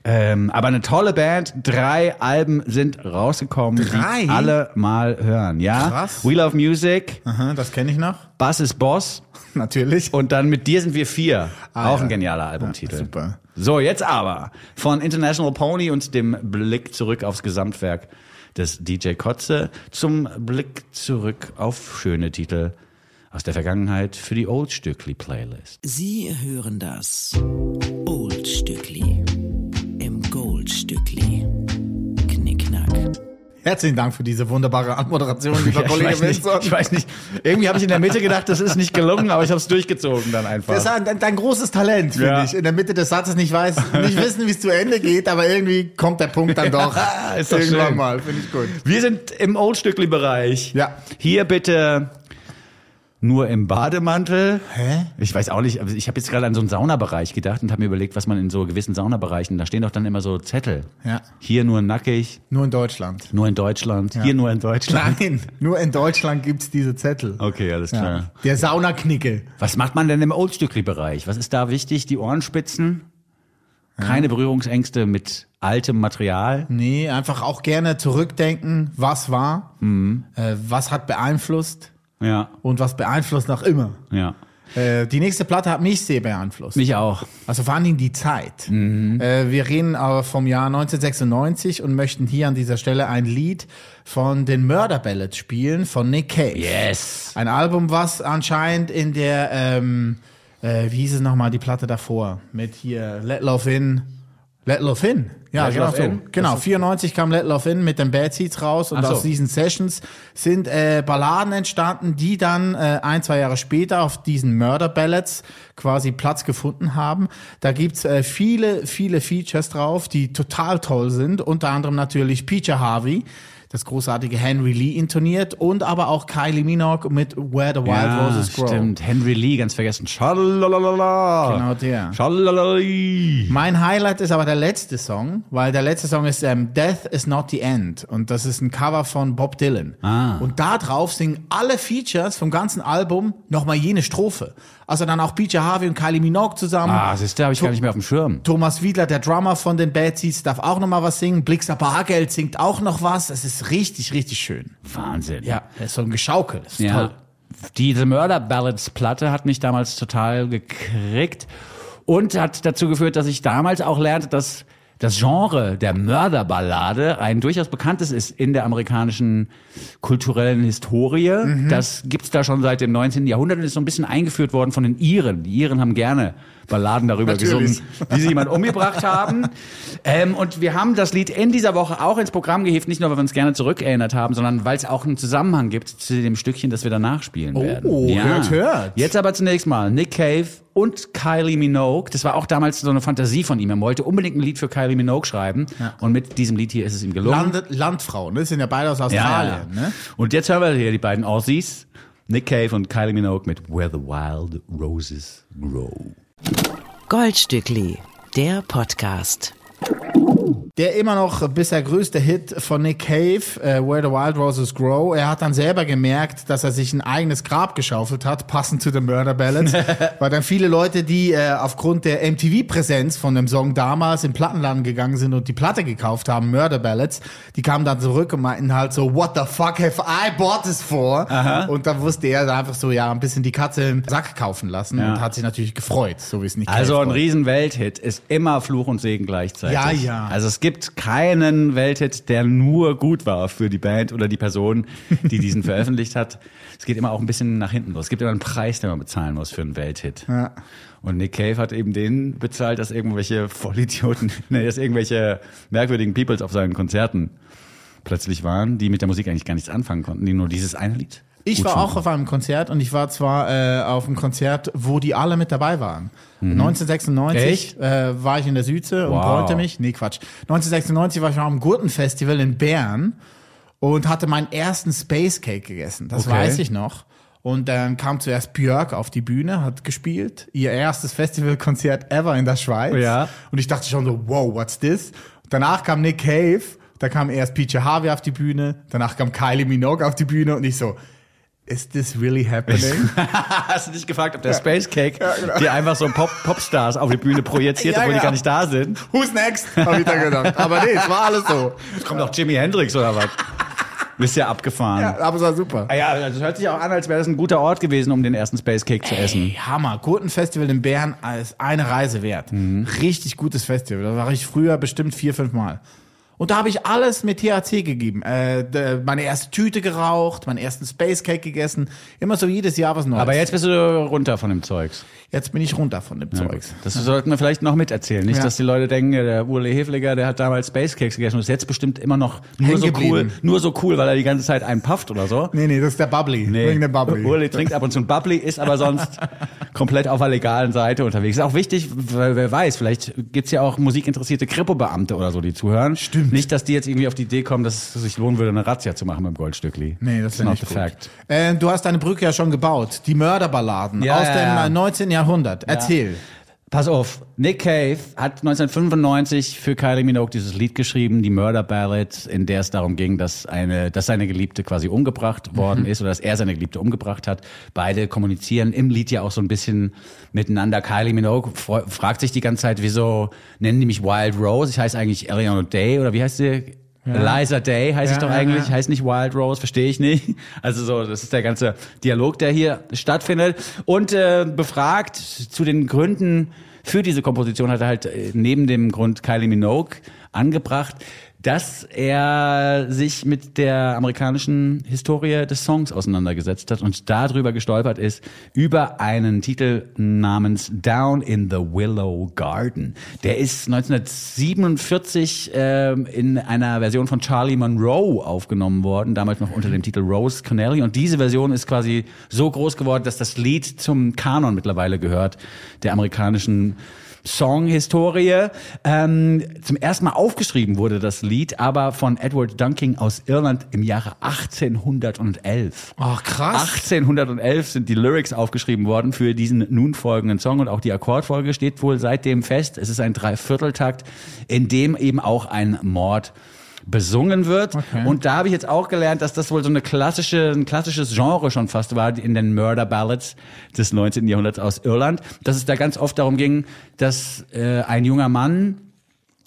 Speaker 2: Ähm, aber eine tolle Band. Drei Alben sind rausgekommen,
Speaker 1: Drei?
Speaker 2: die alle mal hören. Ja.
Speaker 1: Krass.
Speaker 2: We Love Music,
Speaker 1: Aha, das kenne ich noch.
Speaker 2: Bass ist Boss.
Speaker 1: Natürlich.
Speaker 2: Und dann mit dir sind wir vier.
Speaker 1: Ah,
Speaker 2: auch
Speaker 1: ja.
Speaker 2: ein genialer Albumtitel.
Speaker 1: Ja, super.
Speaker 2: So, jetzt aber von International Pony und dem Blick zurück aufs Gesamtwerk des DJ Kotze zum Blick zurück auf schöne Titel aus der Vergangenheit für die Old Stückli Playlist.
Speaker 4: Sie hören das Oldstückli im Goldstückli. Knickknack.
Speaker 1: Herzlichen Dank für diese wunderbare Anmoderation, lieber
Speaker 2: Ja,
Speaker 1: Kollege Wilson.
Speaker 2: ich weiß nicht. Irgendwie habe ich in der Mitte gedacht, das ist nicht gelungen, aber ich habe es durchgezogen dann einfach.
Speaker 1: Das ist ein, dein großes Talent, finde
Speaker 2: Ja.
Speaker 1: ich. In der Mitte des Satzes nicht weiß, nicht wissen, wie es zu Ende geht, aber irgendwie kommt der Punkt dann doch.
Speaker 2: ist doch
Speaker 1: Irgendwann
Speaker 2: schön.
Speaker 1: mal, finde ich gut.
Speaker 2: Wir sind im Oldstückli-Bereich.
Speaker 1: Ja.
Speaker 2: Hier bitte nur im Bademantel.
Speaker 1: Hä?
Speaker 2: Ich weiß auch nicht, aber ich habe jetzt gerade an so einen Saunabereich gedacht und habe mir überlegt, was man in so gewissen Saunabereichen, da stehen doch dann immer so Zettel.
Speaker 1: Ja.
Speaker 2: Hier nur nackig,
Speaker 1: Nur in Deutschland.
Speaker 2: nur in Deutschland, hier nur in Deutschland.
Speaker 1: Nein, nur in Deutschland gibt's diese Zettel.
Speaker 2: Okay, alles klar.
Speaker 1: Ja. Der Saunaknicke.
Speaker 2: Was macht man denn im Oldstückli-Bereich? Was ist da wichtig? Die Ohrenspitzen? Keine Berührungsängste mit altem Material?
Speaker 1: Nee, einfach auch gerne zurückdenken, was war,
Speaker 2: Mhm.
Speaker 1: äh, was hat beeinflusst
Speaker 2: Ja,
Speaker 1: und was beeinflusst noch immer.
Speaker 2: ja.
Speaker 1: Äh, die nächste Platte hat mich sehr beeinflusst.
Speaker 2: Mich auch.
Speaker 1: Also vor allen Dingen die Zeit.
Speaker 2: Mhm.
Speaker 1: Äh, wir reden aber vom Jahr 1996 und möchten hier an dieser Stelle ein Lied von den Murder Ballads spielen von Nick Cave.
Speaker 2: Yes.
Speaker 1: Ein Album, was anscheinend in der, ähm, äh, wie hieß es nochmal, die Platte davor? Mit hier Let Love In. Let Love In. Ja,
Speaker 2: Let
Speaker 1: genau so.
Speaker 2: In.
Speaker 1: Genau, 94 kam Let Love In mit den Bad Seeds raus und
Speaker 2: so.
Speaker 1: aus diesen Sessions sind äh, Balladen entstanden, die dann äh, ein, zwei Jahre später auf diesen Murder Ballads quasi Platz gefunden haben. Da gibt's äh, viele, viele Features drauf, die total toll sind. Unter anderem natürlich Peter Harvey, das großartige Henry Lee intoniert und aber auch Kylie Minogue mit Where the Wild
Speaker 2: ja,
Speaker 1: Roses Grow.
Speaker 2: stimmt. Henry Lee, ganz vergessen. Schalalala.
Speaker 1: Genau der.
Speaker 2: Schalalala.
Speaker 1: Mein Highlight ist aber der letzte Song, weil der letzte Song ist ähm, Death is not the End und das ist ein Cover von Bob Dylan.
Speaker 2: Ah.
Speaker 1: Und da drauf singen alle Features vom ganzen Album nochmal jene Strophe. Also dann auch PJ Harvey und Kylie Minogue zusammen.
Speaker 2: Ah, siehst du, habe ich gar nicht mehr auf dem Schirm.
Speaker 1: Thomas Wiedler, der Drummer von den Bad Seeds, darf auch nochmal was singen. Blixer Bargeld singt auch noch was. Es ist richtig, richtig schön.
Speaker 2: Wahnsinn.
Speaker 1: Ja, das ist so ein Geschaukel. Das ist
Speaker 2: Ja.
Speaker 1: toll.
Speaker 2: Diese Murder Ballads Platte hat mich damals total gekriegt und hat dazu geführt, dass ich damals auch lernte, dass das Genre der Mörderballade ein durchaus bekanntes ist in der amerikanischen kulturellen Historie. Das gibt's da schon seit dem 19. Jahrhundert und ist so ein bisschen eingeführt worden von den Iren. Die Iren haben gerne Balladen darüber
Speaker 1: Natürlich.
Speaker 2: gesungen, wie sie jemanden umgebracht haben. Ähm, und wir haben das Lied in dieser Woche auch ins Programm gehievt, nicht nur, weil wir uns gerne zurückerinnert haben, sondern weil es auch einen Zusammenhang gibt zu dem Stückchen, das wir danach spielen werden.
Speaker 1: hört, hört.
Speaker 2: Jetzt aber zunächst mal Nick Cave und Kylie Minogue. Das war auch damals so eine Fantasie von ihm. Er wollte unbedingt ein Lied für Kylie Minogue schreiben. Und mit diesem Lied hier ist es ihm gelungen.
Speaker 1: Land, Landfrauen, ne? sind ja beide aus Australien. Ne?
Speaker 2: Und jetzt hören wir hier die beiden Aussies. Nick Cave und Kylie Minogue mit Where the Wild Roses Grow.
Speaker 4: Goldstückli, der Podcast.
Speaker 1: Der immer noch bisher größte Hit von Nick Cave, äh, Where the Wild Roses Grow. Er hat dann selber gemerkt, dass er sich ein eigenes Grab geschaufelt hat, passend zu den Murder Ballads. weil dann viele Leute, die äh, aufgrund der MTV-Präsenz von dem Song damals im Plattenladen gegangen sind und die Platte gekauft haben, Murder Ballads, die kamen dann zurück und meinten halt so, what the fuck have I bought this for? Und da wusste er einfach so, ja, ein bisschen die Katze im Sack kaufen lassen
Speaker 2: Ja.
Speaker 1: und hat sich natürlich gefreut, so wie es nicht
Speaker 2: Also ein
Speaker 1: wollte.
Speaker 2: riesen Welthit ist immer Fluch und Segen gleichzeitig.
Speaker 1: Ja, ja.
Speaker 2: Also es gibt keinen Welthit, der nur gut war für die Band oder die Person, die diesen veröffentlicht hat. Es geht immer auch ein bisschen nach hinten los. Es gibt immer einen Preis, den man bezahlen muss für einen Welthit.
Speaker 1: Ja.
Speaker 2: Und Nick Cave hat eben den bezahlt, dass irgendwelche Vollidioten, nee, dass irgendwelche merkwürdigen Peoples auf seinen Konzerten plötzlich waren, die mit der Musik eigentlich gar nichts anfangen konnten, die nur dieses eine Lied.
Speaker 1: Ich war auch auf einem Konzert und ich war zwar äh, auf einem Konzert, wo die alle mit dabei waren. 1996
Speaker 2: Mhm. Echt?
Speaker 1: äh, war ich in der Südsee und
Speaker 2: Wow.
Speaker 1: bräunte mich. Nee, Quatsch. 1996 war ich auf einem Gurtenfestival in Bern und hatte meinen ersten Space Cake gegessen. Das
Speaker 2: Okay.
Speaker 1: weiß ich noch. Und dann kam zuerst Björk auf die Bühne, hat gespielt. Ihr erstes Festivalkonzert ever in der Schweiz.
Speaker 2: Ja.
Speaker 1: Und ich dachte schon so, wow, what's this? Danach kam Nick Cave, da kam erst PJ Harvey auf die Bühne, danach kam Kylie Minogue auf die Bühne und ich so, is this really happening?
Speaker 2: Hast du dich gefragt, ob der Space Cake
Speaker 1: genau.
Speaker 2: dir einfach so Pop Popstars auf die Bühne projiziert,
Speaker 1: Ja,
Speaker 2: obwohl die
Speaker 1: genau.
Speaker 2: gar nicht da sind?
Speaker 1: Who's next? Hab ich dann gedacht. Aber nee, es war alles so.
Speaker 2: Jetzt kommt auch Jimi Hendrix oder was? Bist ja abgefahren.
Speaker 1: Ja, aber es war super.
Speaker 2: Ah Ja, also es hört sich auch an, als wäre das ein guter Ort gewesen, um den ersten Space Cake zu essen.
Speaker 1: Ey, Hammer. Gurtenfestival in Bern ist eine Reise wert.
Speaker 2: Mhm.
Speaker 1: Richtig gutes Festival. Da war ich früher bestimmt vier, fünf Mal. Und da habe ich alles mit THC gegeben. Äh, meine erste Tüte geraucht, meinen ersten Space Cake gegessen. Immer so jedes Jahr was Neues.
Speaker 2: Aber jetzt bist du runter von dem Zeugs.
Speaker 1: Jetzt bin ich runter von dem Zeugs.
Speaker 2: Das sollten wir vielleicht noch miterzählen. Nicht,
Speaker 1: Ja.
Speaker 2: dass die Leute denken, der Ule Hefliger, der hat damals Space Cakes gegessen und ist jetzt bestimmt immer noch nur so cool, nur so cool, weil er die ganze Zeit einen pufft oder so.
Speaker 1: Nee, nee, das ist der Bubbly. Wegen der Bubbly.
Speaker 2: Uli trinkt ab und zu ein Bubbly, ist aber sonst komplett auf der legalen Seite unterwegs. Ist auch wichtig, weil wer weiß, vielleicht gibt's ja auch musikinteressierte Kripo-Beamte oder so, die zuhören. Stimmt. Nicht, dass die jetzt irgendwie auf die Idee kommen, dass es sich lohnen würde, eine Razzia zu machen beim Goldstückli.
Speaker 1: Nee, das
Speaker 2: ist
Speaker 1: nicht
Speaker 2: the
Speaker 1: gut.
Speaker 2: fact.
Speaker 1: Äh, du hast deine Brücke ja schon gebaut. Die Mörderballaden
Speaker 2: Ja,
Speaker 1: aus
Speaker 2: ja,
Speaker 1: dem
Speaker 2: ja.
Speaker 1: äh, 19. Jahrhundert. Erzähl.
Speaker 2: Pass auf, Nick Cave hat 1995 für Kylie Minogue dieses Lied geschrieben, die Murder Ballad, in der es darum ging, dass eine, dass seine Geliebte quasi umgebracht worden ist oder dass er seine Geliebte umgebracht hat. Beide kommunizieren im Lied ja auch so ein bisschen miteinander. Kylie Minogue fragt sich die ganze Zeit, wieso nennen die mich Wild Rose? Ich heiße eigentlich Eleanor Day oder wie heißt sie? Eliza Day heiße ich
Speaker 1: Ja,
Speaker 2: doch
Speaker 1: ja,
Speaker 2: eigentlich,
Speaker 1: ja.
Speaker 2: heißt nicht Wild Rose, verstehe ich nicht. Also so, das ist der ganze Dialog, der hier stattfindet. Und äh, befragt zu den Gründen für diese Komposition hat er halt äh, neben dem Grund Kylie Minogue angebracht, dass er sich mit der amerikanischen Historie des Songs auseinandergesetzt hat und darüber gestolpert ist, über einen Titel namens Down in the Willow Garden. Der ist 1947 ähm, in einer Version von Charlie Monroe aufgenommen worden, damals noch unter dem Titel Rose Connelly. Und diese Version ist quasi so groß geworden, dass das Lied zum Kanon mittlerweile gehört, der amerikanischen Songhistorie. Ähm, zum ersten Mal aufgeschrieben wurde das Lied, aber von Edward Dunking aus Irland im Jahre 1811.
Speaker 1: Ach, krass.
Speaker 2: 1811 sind die Lyrics aufgeschrieben worden für diesen nun folgenden Song und auch die Akkordfolge steht wohl seitdem fest. Es ist ein Dreivierteltakt, in dem eben auch ein Mord besungen wird. Und da habe ich jetzt auch gelernt, dass das wohl so eine klassische, ein klassisches Genre schon fast war in den Murder Ballads des 19. Jahrhunderts aus Irland, dass es da ganz oft darum ging, dass äh, ein junger Mann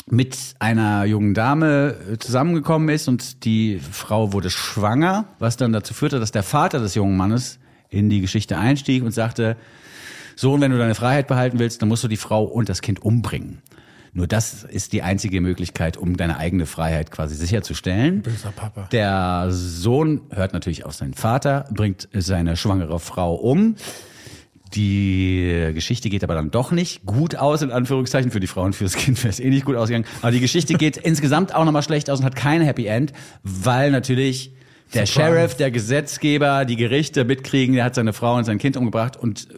Speaker 2: mit einer jungen Dame äh, zusammengekommen ist und die Frau wurde schwanger, was dann dazu führte, dass der Vater des jungen Mannes in die Geschichte einstieg und sagte, Sohn, wenn du deine Freiheit behalten willst, dann musst du die Frau und das Kind umbringen. Nur das ist die einzige Möglichkeit, um deine eigene Freiheit quasi sicherzustellen.
Speaker 1: Böser Papa.
Speaker 2: Der Sohn hört natürlich auf seinen Vater, bringt seine schwangere Frau um. Die Geschichte geht aber dann doch nicht gut aus, in Anführungszeichen. Für die Frau und fürs Kind wäre es eh nicht gut ausgegangen. Aber die Geschichte geht insgesamt auch nochmal schlecht aus und hat kein Happy End, weil natürlich der Sheriff, der Gesetzgeber, die Gerichte mitkriegen, der hat seine Frau und sein Kind umgebracht und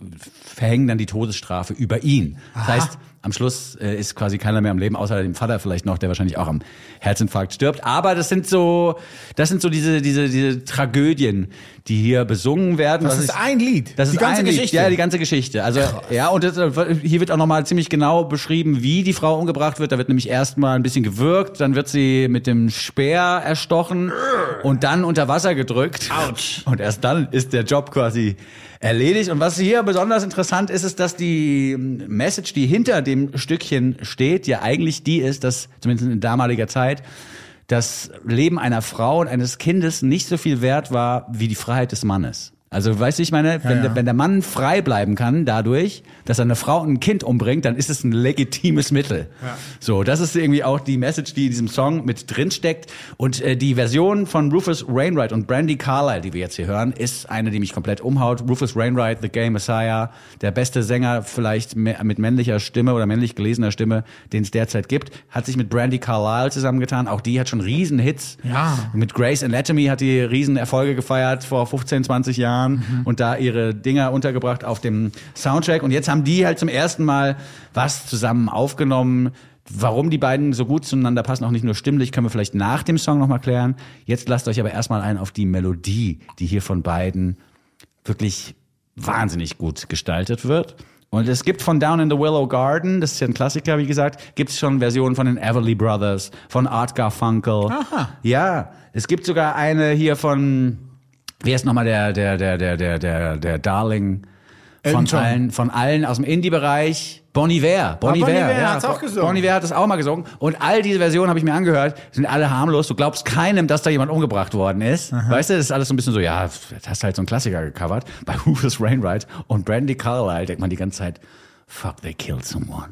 Speaker 2: verhängen dann die Todesstrafe über ihn. Das heißt, am Schluss äh, ist quasi keiner mehr am Leben, außer dem Vater vielleicht noch, der wahrscheinlich auch am Herzinfarkt stirbt. Aber das sind so, das sind so diese, diese, diese Tragödien, die hier besungen werden.
Speaker 1: Das ist
Speaker 2: ich-
Speaker 1: ein Lied.
Speaker 2: das
Speaker 1: die
Speaker 2: ist
Speaker 1: ganze
Speaker 2: ein Lied.
Speaker 1: Geschichte.
Speaker 2: Ja, die ganze Geschichte. Also ja, und das, hier wird auch nochmal ziemlich genau beschrieben, wie die Frau umgebracht wird. Da wird nämlich erstmal ein bisschen gewürgt, dann wird sie mit dem Speer erstochen und dann unter Wasser gedrückt. Autsch. Und erst dann ist der Job quasi erledigt. Und was hier besonders interessant ist, ist, dass die Message, die hinter dem Stückchen steht, ja eigentlich die ist, dass zumindest in damaliger Zeit das Leben einer Frau und eines Kindes nicht so viel wert war wie die Freiheit des Mannes. Also, weißt du, ich meine, wenn,
Speaker 1: ja.
Speaker 2: Der, wenn der Mann frei bleiben kann dadurch, dass er eine Frau und ein Kind umbringt, dann ist es ein legitimes Mittel. So, das ist irgendwie auch die Message, die in diesem Song mit drin steckt. Und äh, die Version von Rufus Wainwright und Brandy Carlile, die wir jetzt hier hören, ist eine, die mich komplett umhaut. Rufus Wainwright, The Gay Messiah, der beste Sänger vielleicht mit männlicher Stimme oder männlich gelesener Stimme, den es derzeit gibt, hat sich mit Brandy Carlile zusammengetan. Auch die hat schon riesen Hits.
Speaker 1: Ja.
Speaker 2: Mit Grace Anatomy hat die riesen Erfolge gefeiert vor 15, 20 Jahren und da ihre Dinger untergebracht auf dem Soundtrack. Und jetzt haben die halt zum ersten Mal was zusammen aufgenommen. Warum die beiden so gut zueinander passen, auch nicht nur stimmlich, können wir vielleicht nach dem Song nochmal klären. Jetzt lasst euch aber erstmal ein auf die Melodie, die hier von beiden wirklich wahnsinnig gut gestaltet wird. Und es gibt von Down in the Willow Garden, das ist ja ein Klassiker, wie gesagt, gibt es schon Versionen von den Everly Brothers, von Art Garfunkel.
Speaker 1: Aha.
Speaker 2: Ja, es gibt sogar eine hier von, wer ist nochmal der, der, der, der, der, der, der Darling von allen, von allen aus dem Indie-Bereich. Bon Iver. Bon
Speaker 1: Ah, Bon
Speaker 2: Iver,
Speaker 1: Iver
Speaker 2: ja.
Speaker 1: hat's auch gesungen.
Speaker 2: Bon Iver hat es auch mal gesungen. Und all diese Versionen habe ich mir angehört, sind alle harmlos. Du glaubst keinem, dass da jemand umgebracht worden ist. Weißt du, das ist alles so ein bisschen so, ja, jetzt hast du halt so einen Klassiker gecovert. Bei Rufus Wainwright und Brandy Carlile denkt man die ganze Zeit, fuck, they killed someone.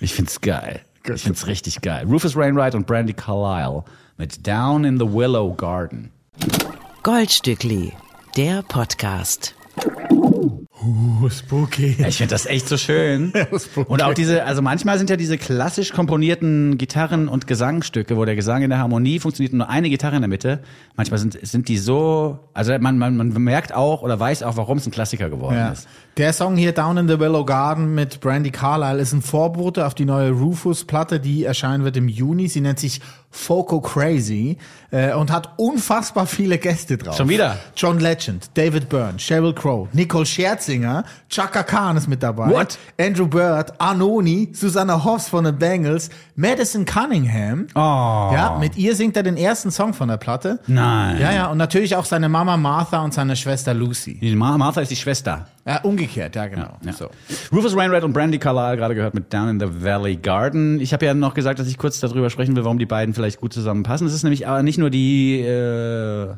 Speaker 2: Ich find's geil. Ich find's richtig geil. Rufus Wainwright und Brandy Carlile mit Down in the Willow Garden.
Speaker 4: Goldstückli, der Podcast.
Speaker 1: Uh, spooky.
Speaker 2: Ich finde das echt so schön. Und auch diese, also manchmal sind ja diese klassisch komponierten Gitarren- und Gesangstücke, wo der Gesang in der Harmonie funktioniert und nur eine Gitarre in der Mitte. Manchmal sind, sind die so, also man, man, man merkt auch oder weiß auch, warum es ein Klassiker geworden
Speaker 1: Ja.
Speaker 2: ist.
Speaker 1: Der Song hier Down in the Willow Garden mit Brandy Carlile ist ein Vorbote auf die neue Rufus-Platte, die erscheinen wird im Juni. Sie nennt sich Foco Crazy äh, und hat unfassbar viele Gäste drauf.
Speaker 2: Schon wieder?
Speaker 1: John Legend, David Byrne, Sheryl Crow, Nicole Scherzinger, Chaka Khan ist mit dabei.
Speaker 2: What?
Speaker 1: Andrew Bird, Arnoni, Susanna Hoffs von den Bengals, Madison Cunningham.
Speaker 2: Oh.
Speaker 1: Ja, mit ihr singt er den ersten Song von der Platte.
Speaker 2: Nein.
Speaker 1: Ja, ja, und natürlich auch seine Mama Martha und seine Schwester Lucy.
Speaker 2: Die Ma- Martha ist die Schwester.
Speaker 1: Ja, umgekehrt, ja, genau.
Speaker 2: Ja.
Speaker 1: So.
Speaker 2: Rufus Wainwright und Brandy Carlile gerade gehört mit Down in the Valley Garden. Ich habe ja noch gesagt, dass ich kurz darüber sprechen will, warum die beiden vielleicht gut zusammenpassen. Es ist nämlich aber nicht nur die äh,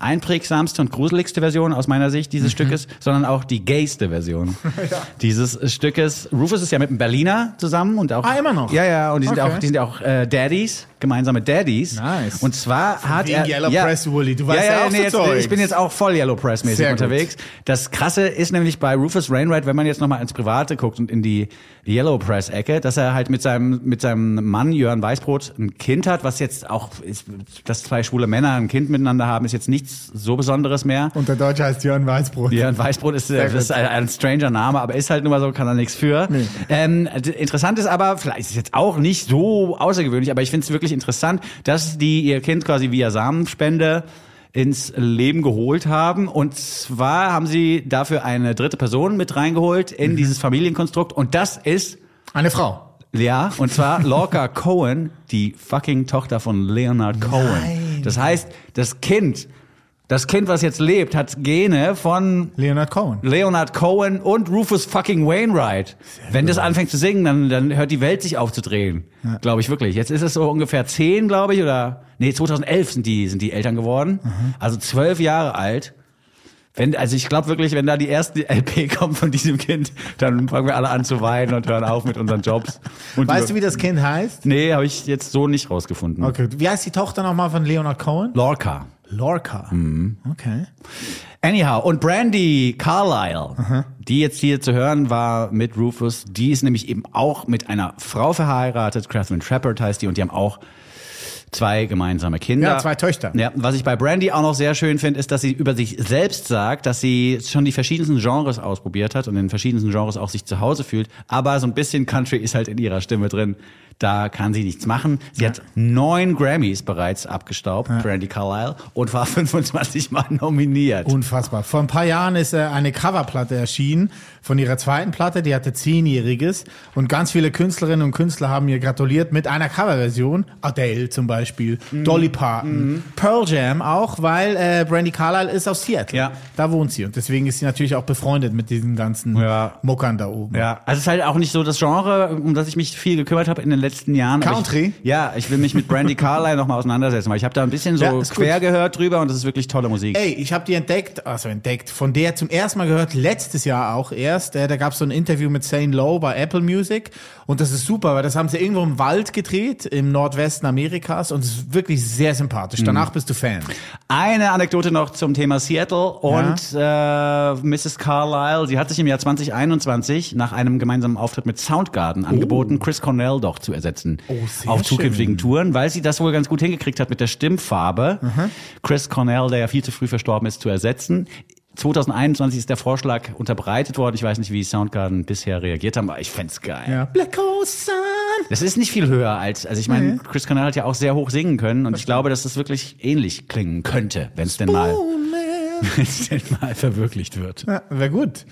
Speaker 2: einprägsamste und gruseligste Version aus meiner Sicht
Speaker 1: Mhm.
Speaker 2: dieses Stückes, sondern auch die gayste Version dieses Stückes. Rufus ist ja mit einem Berliner zusammen und auch
Speaker 1: Ah, immer noch?
Speaker 2: Ja, ja, und die sind
Speaker 1: Okay.
Speaker 2: auch, die sind ja auch äh, Daddies, gemeinsame Daddies.
Speaker 1: Nice.
Speaker 2: Und zwar hat
Speaker 1: wegen
Speaker 2: er
Speaker 1: Yellow Press, Wooly. Du weißt
Speaker 2: ja,
Speaker 1: ja
Speaker 2: ja,
Speaker 1: auch
Speaker 2: nee,
Speaker 1: so
Speaker 2: jetzt, ich bin jetzt auch voll Yellow Press mäßig
Speaker 1: Sehr gut.
Speaker 2: unterwegs. Das Krasse ist nämlich bei Rufus Wainwright, wenn man jetzt nochmal ins Private guckt und in die Yellow Press Ecke, dass er halt mit seinem, mit seinem Mann Jörn Weißbrot ein Kind hat, was jetzt auch, ist, dass zwei schwule Männer ein Kind miteinander haben, ist jetzt nichts so Besonderes mehr.
Speaker 1: Und der Deutsche heißt Jörn Weißbrot.
Speaker 2: Jörn Weißbrot ist, äh, ist
Speaker 1: gut.
Speaker 2: ein, ein stranger Name, aber ist halt nun mal so, kann er nichts für.
Speaker 1: Nee.
Speaker 2: Ähm, interessant ist aber, vielleicht ist es jetzt auch nicht so außergewöhnlich, aber ich finde es wirklich interessant, dass die ihr Kind quasi via Samenspende ins Leben geholt haben. Und zwar haben sie dafür eine dritte Person mit reingeholt
Speaker 1: Mhm.
Speaker 2: in dieses Familienkonstrukt. Und das ist
Speaker 1: Eine Frau.
Speaker 2: ja, und zwar Lorca Cohen, die fucking Tochter von Leonard Cohen.
Speaker 1: Nein.
Speaker 2: Das heißt, das Kind, das Kind, was jetzt lebt, hat Gene von
Speaker 1: Leonard Cohen.
Speaker 2: Leonard Cohen und Rufus fucking Wainwright. Wenn das anfängt zu singen, dann, dann hört die Welt sich aufzudrehen. Glaube ich wirklich. Jetzt ist es so ungefähr zehn, glaube ich, oder nee, 2011 sind die sind die Eltern geworden. Also zwölf Jahre alt. Wenn, also ich glaube wirklich, wenn da die erste LP kommt von diesem Kind, dann fangen wir alle an zu weinen und hören auf mit unseren Jobs. Und
Speaker 1: Weißt du, wie das Kind heißt?
Speaker 2: Nee, habe ich jetzt so nicht rausgefunden.
Speaker 1: Okay. Wie heißt die Tochter nochmal von Leonard Cohen?
Speaker 2: Lorca.
Speaker 1: Lorca.
Speaker 2: Mhm.
Speaker 1: Okay.
Speaker 2: Anyhow, und Brandy Carlile, die jetzt hier zu hören war mit Rufus, die ist nämlich eben auch mit einer Frau verheiratet, Catherine Trappert heißt die, und die haben auch zwei gemeinsame Kinder.
Speaker 1: Ja, zwei Töchter.
Speaker 2: Ja, was ich bei Brandy auch noch sehr schön finde, ist, dass sie über sich selbst sagt, dass sie schon die verschiedensten Genres ausprobiert hat und in den verschiedensten Genres auch sich zu Hause fühlt. Aber so ein bisschen Country ist halt in ihrer Stimme drin. Da kann sie nichts machen. Sie hat neun Grammys bereits abgestaubt, Brandy Carlisle, und war 25 Mal nominiert.
Speaker 1: Unfassbar. Vor ein paar Jahren ist äh, eine Coverplatte erschienen von ihrer zweiten Platte, die hatte zehnjähriges und ganz viele Künstlerinnen und Künstler haben ihr gratuliert mit einer Coverversion. Adele zum Beispiel,
Speaker 2: Mhm.
Speaker 1: Dolly Parton, Pearl Jam auch, weil äh, Brandy Carlisle ist aus Seattle.
Speaker 2: Ja.
Speaker 1: Da wohnt sie und deswegen ist sie natürlich auch befreundet mit diesen ganzen
Speaker 2: Ja.
Speaker 1: Muckern da oben.
Speaker 2: Ja, also es ist halt auch nicht so das Genre, um das ich mich viel gekümmert habe in den letzten Jahren.
Speaker 1: Country?
Speaker 2: Ich, ja, ich will mich mit Brandy Carlisle nochmal auseinandersetzen, weil ich habe da ein bisschen so
Speaker 1: Ja,
Speaker 2: quer
Speaker 1: gut.
Speaker 2: gehört drüber und das ist wirklich tolle Musik.
Speaker 1: Ey, ich habe die entdeckt, also entdeckt, von der zum ersten Mal gehört, letztes Jahr auch erst. Äh, da gab es so ein Interview mit Zane Lowe bei Apple Music und das ist super, weil das haben sie irgendwo im Wald gedreht, im Nordwesten Amerikas und es ist wirklich sehr sympathisch. Danach bist du Fan.
Speaker 2: Eine Anekdote noch zum Thema Seattle und äh, Mrs. Carlisle. Sie hat sich im Jahr 2021 nach einem gemeinsamen Auftritt mit Soundgarden angeboten, Chris Cornell doch zu ersetzen
Speaker 1: Oh,
Speaker 2: auf zukünftigen
Speaker 1: schön.
Speaker 2: Touren, weil sie das wohl ganz gut hingekriegt hat mit der Stimmfarbe. Chris Cornell, der ja viel zu früh verstorben ist, zu ersetzen. 2021 ist der Vorschlag unterbreitet worden. Ich weiß nicht, wie Soundgarden bisher reagiert haben, aber ich fänd's geil.
Speaker 1: Ja. Black Hole Sun.
Speaker 2: Das ist nicht viel höher als, also ich meine,
Speaker 1: Nee.
Speaker 2: Chris Cornell hat ja auch sehr hoch singen können und ich glaube, dass das wirklich ähnlich klingen könnte, wenn es denn mal, wenn es denn mal verwirklicht wird.
Speaker 1: Ja, Wäre gut.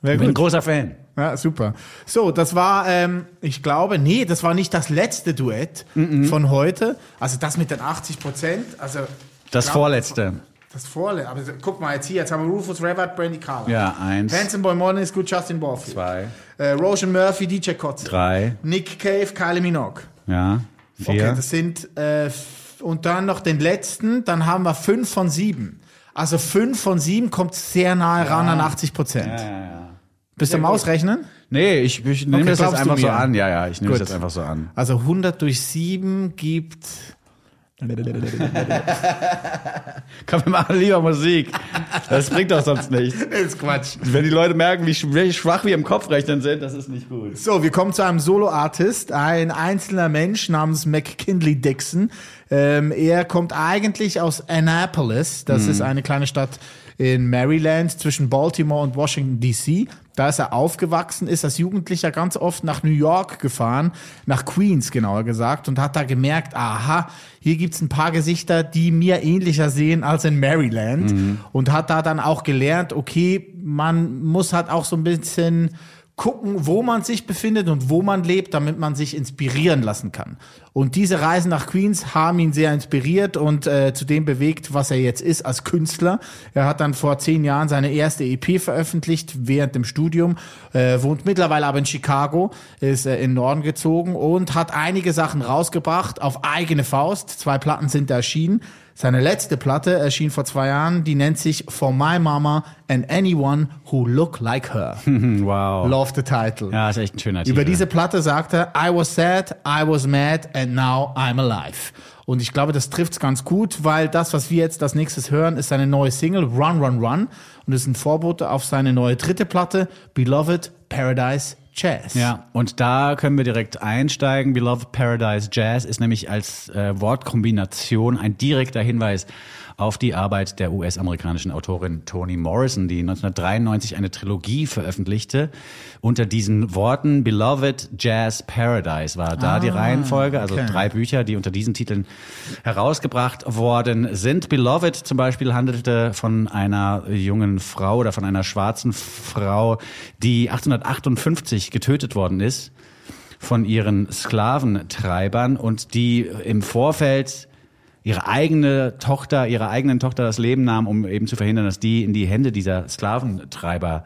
Speaker 1: Wäre
Speaker 2: Ich bin ein
Speaker 1: gut.
Speaker 2: großer Fan.
Speaker 1: Ja, super. So, das war, ähm, ich glaube, nee, das war nicht das letzte Duett von heute. Also das mit den 80 Prozent. Also
Speaker 2: Das
Speaker 1: glaub-
Speaker 2: vorletzte.
Speaker 1: Das vorletzte. Aber guck mal jetzt hier, jetzt haben wir Rufus Revert, Brandy Carlisle.
Speaker 2: Ja, eins,
Speaker 1: Hanson Boy Morning ist gut, Justin Barfield.
Speaker 2: zwei,
Speaker 1: Äh, Roshan Murphy, DJ Kotze.
Speaker 2: drei,
Speaker 1: Nick Cave, Kylie Minogue.
Speaker 2: ja,
Speaker 1: Okay,
Speaker 2: vier.
Speaker 1: das sind, äh, und dann noch den letzten, dann haben wir fünf von sieben. Also fünf von sieben kommt sehr nahe ran an 80 Prozent. Bist du am Ausrechnen?
Speaker 2: Nee, ich, ich nehme
Speaker 1: Okay,
Speaker 2: das jetzt einfach so an. Ja, ja, ich nehme das jetzt einfach so an.
Speaker 1: Also 100 durch 7 gibt.
Speaker 2: Komm, wir machen lieber Musik. Das bringt doch sonst nichts.
Speaker 1: ist Quatsch.
Speaker 2: Wenn die Leute merken, wie, sch- wie schwach wir im Kopfrechnen sind, das ist nicht gut.
Speaker 1: So, wir kommen zu einem Solo-Artist, ein einzelner Mensch namens McKinley Dixon. Ähm, er kommt eigentlich aus Annapolis. Das ist eine kleine Stadt in Maryland zwischen Baltimore und Washington DC. Da ist er aufgewachsen, ist als Jugendlicher ganz oft nach New York gefahren, nach Queens genauer gesagt, und hat da gemerkt, aha, hier gibt's ein paar Gesichter, die mir ähnlicher sehen als in Maryland. Und hat da dann auch gelernt, okay, man muss halt auch so ein bisschen gucken, wo man sich befindet und wo man lebt, damit man sich inspirieren lassen kann. Und diese Reisen nach Queens haben ihn sehr inspiriert und äh, zu dem bewegt, was er jetzt ist als Künstler. Er hat dann vor zehn Jahren seine erste EP veröffentlicht während dem Studium, äh, wohnt mittlerweile aber in Chicago, ist äh, in den Norden gezogen und hat einige Sachen rausgebracht auf eigene Faust. Zwei Platten sind erschienen. Seine letzte Platte erschien vor zwei Jahren, die nennt sich For My Mama and Anyone Who Look Like Her.
Speaker 2: Wow.
Speaker 1: Love the title.
Speaker 2: Ja, ist echt ein schöner Titel.
Speaker 1: Über diese Platte sagt er, I was sad, I was mad and now I'm alive. Und ich glaube, das trifft's ganz gut, weil das, was wir jetzt als nächstes hören, ist seine neue Single Run Run Run und ist ein Vorbote auf seine neue dritte Platte Beloved Paradise Jazz.
Speaker 2: Ja, und da können wir direkt einsteigen. Beloved Paradise Jazz ist nämlich als äh, Wortkombination ein direkter Hinweis auf die Arbeit der US-amerikanischen Autorin Toni Morrison, die 1993 eine Trilogie veröffentlichte. Unter diesen Worten Beloved Jazz Paradise war da die Reihenfolge, also
Speaker 1: okay.
Speaker 2: drei Bücher, die unter diesen Titeln herausgebracht worden sind. Beloved zum Beispiel handelte von einer jungen Frau oder von einer schwarzen Frau, die 1858 getötet worden ist von ihren Sklaventreibern und die im Vorfeld ihre eigene Tochter, ihrer eigenen Tochter das Leben nahm, um eben zu verhindern, dass die in die Hände dieser Sklaventreiber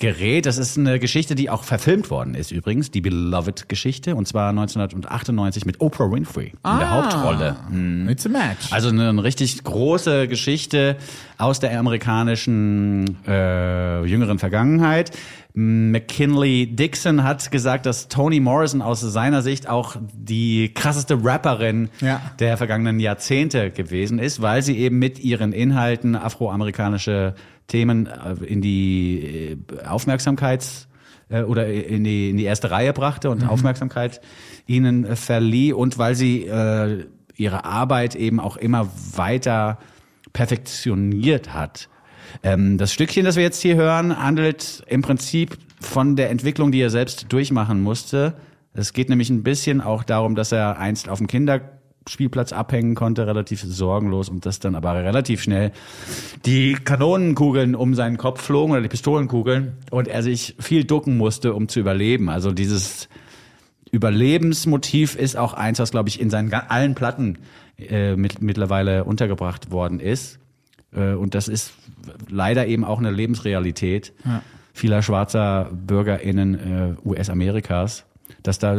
Speaker 2: gerät. Das ist eine Geschichte, die auch verfilmt worden ist übrigens, die Beloved-Geschichte, und zwar 1998 mit Oprah Winfrey in der Hauptrolle.
Speaker 1: It's a match.
Speaker 2: Also eine, eine richtig große Geschichte aus der amerikanischen äh, jüngeren Vergangenheit. McKinley Dixon hat gesagt, dass Toni Morrison aus seiner Sicht auch die krasseste Rapperin
Speaker 1: Ja.
Speaker 2: der vergangenen Jahrzehnte gewesen ist, weil sie eben mit ihren Inhalten afroamerikanische Themen äh, in die äh, Aufmerksamkeits äh, oder in die, in die erste Reihe brachte und Aufmerksamkeit ihnen verlieh und weil sie äh, ihre Arbeit eben auch immer weiter perfektioniert hat. Ähm, das Stückchen, das wir jetzt hier hören, handelt im Prinzip von der Entwicklung, die er selbst durchmachen musste. Es geht nämlich ein bisschen auch darum, dass er einst auf dem Kinderspielplatz abhängen konnte, relativ sorgenlos und dass dann aber relativ schnell die Kanonenkugeln um seinen Kopf flogen oder die Pistolenkugeln und er sich viel ducken musste, um zu überleben. Also dieses Überlebensmotiv ist auch eins, was, glaube ich, in seinen allen Platten äh, mit, mittlerweile untergebracht worden ist. Äh, und das ist leider eben auch eine Lebensrealität vieler schwarzer BürgerInnen äh, US-Amerikas, dass da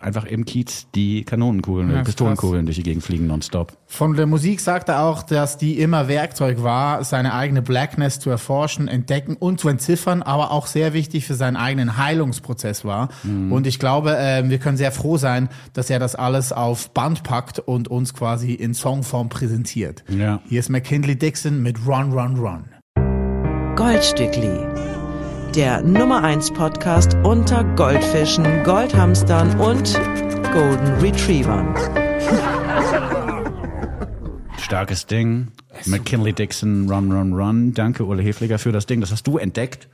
Speaker 2: einfach im Kiez die Kanonenkugeln,
Speaker 1: Ja,
Speaker 2: ja,
Speaker 1: ist
Speaker 2: Pistolenkugeln durch die Gegend fliegen nonstop.
Speaker 1: Von der Musik sagt er auch, dass die immer Werkzeug war, seine eigene Blackness zu erforschen, entdecken und zu entziffern, aber auch sehr wichtig für seinen eigenen Heilungsprozess war. Und ich glaube, äh, wir können sehr froh sein, dass er das alles auf Band packt und uns quasi in Songform präsentiert.
Speaker 2: Ja.
Speaker 1: Hier ist McKinley Dixon mit Run, Run, Run.
Speaker 4: Goldstückli. Der Nummer 1 Podcast unter Goldfischen, Goldhamstern und Golden Retrievern.
Speaker 2: Starkes Ding. McKinley Dixon, Run, Run, Run. Danke, Ulle Hefliger, für das Ding. Das hast du entdeckt.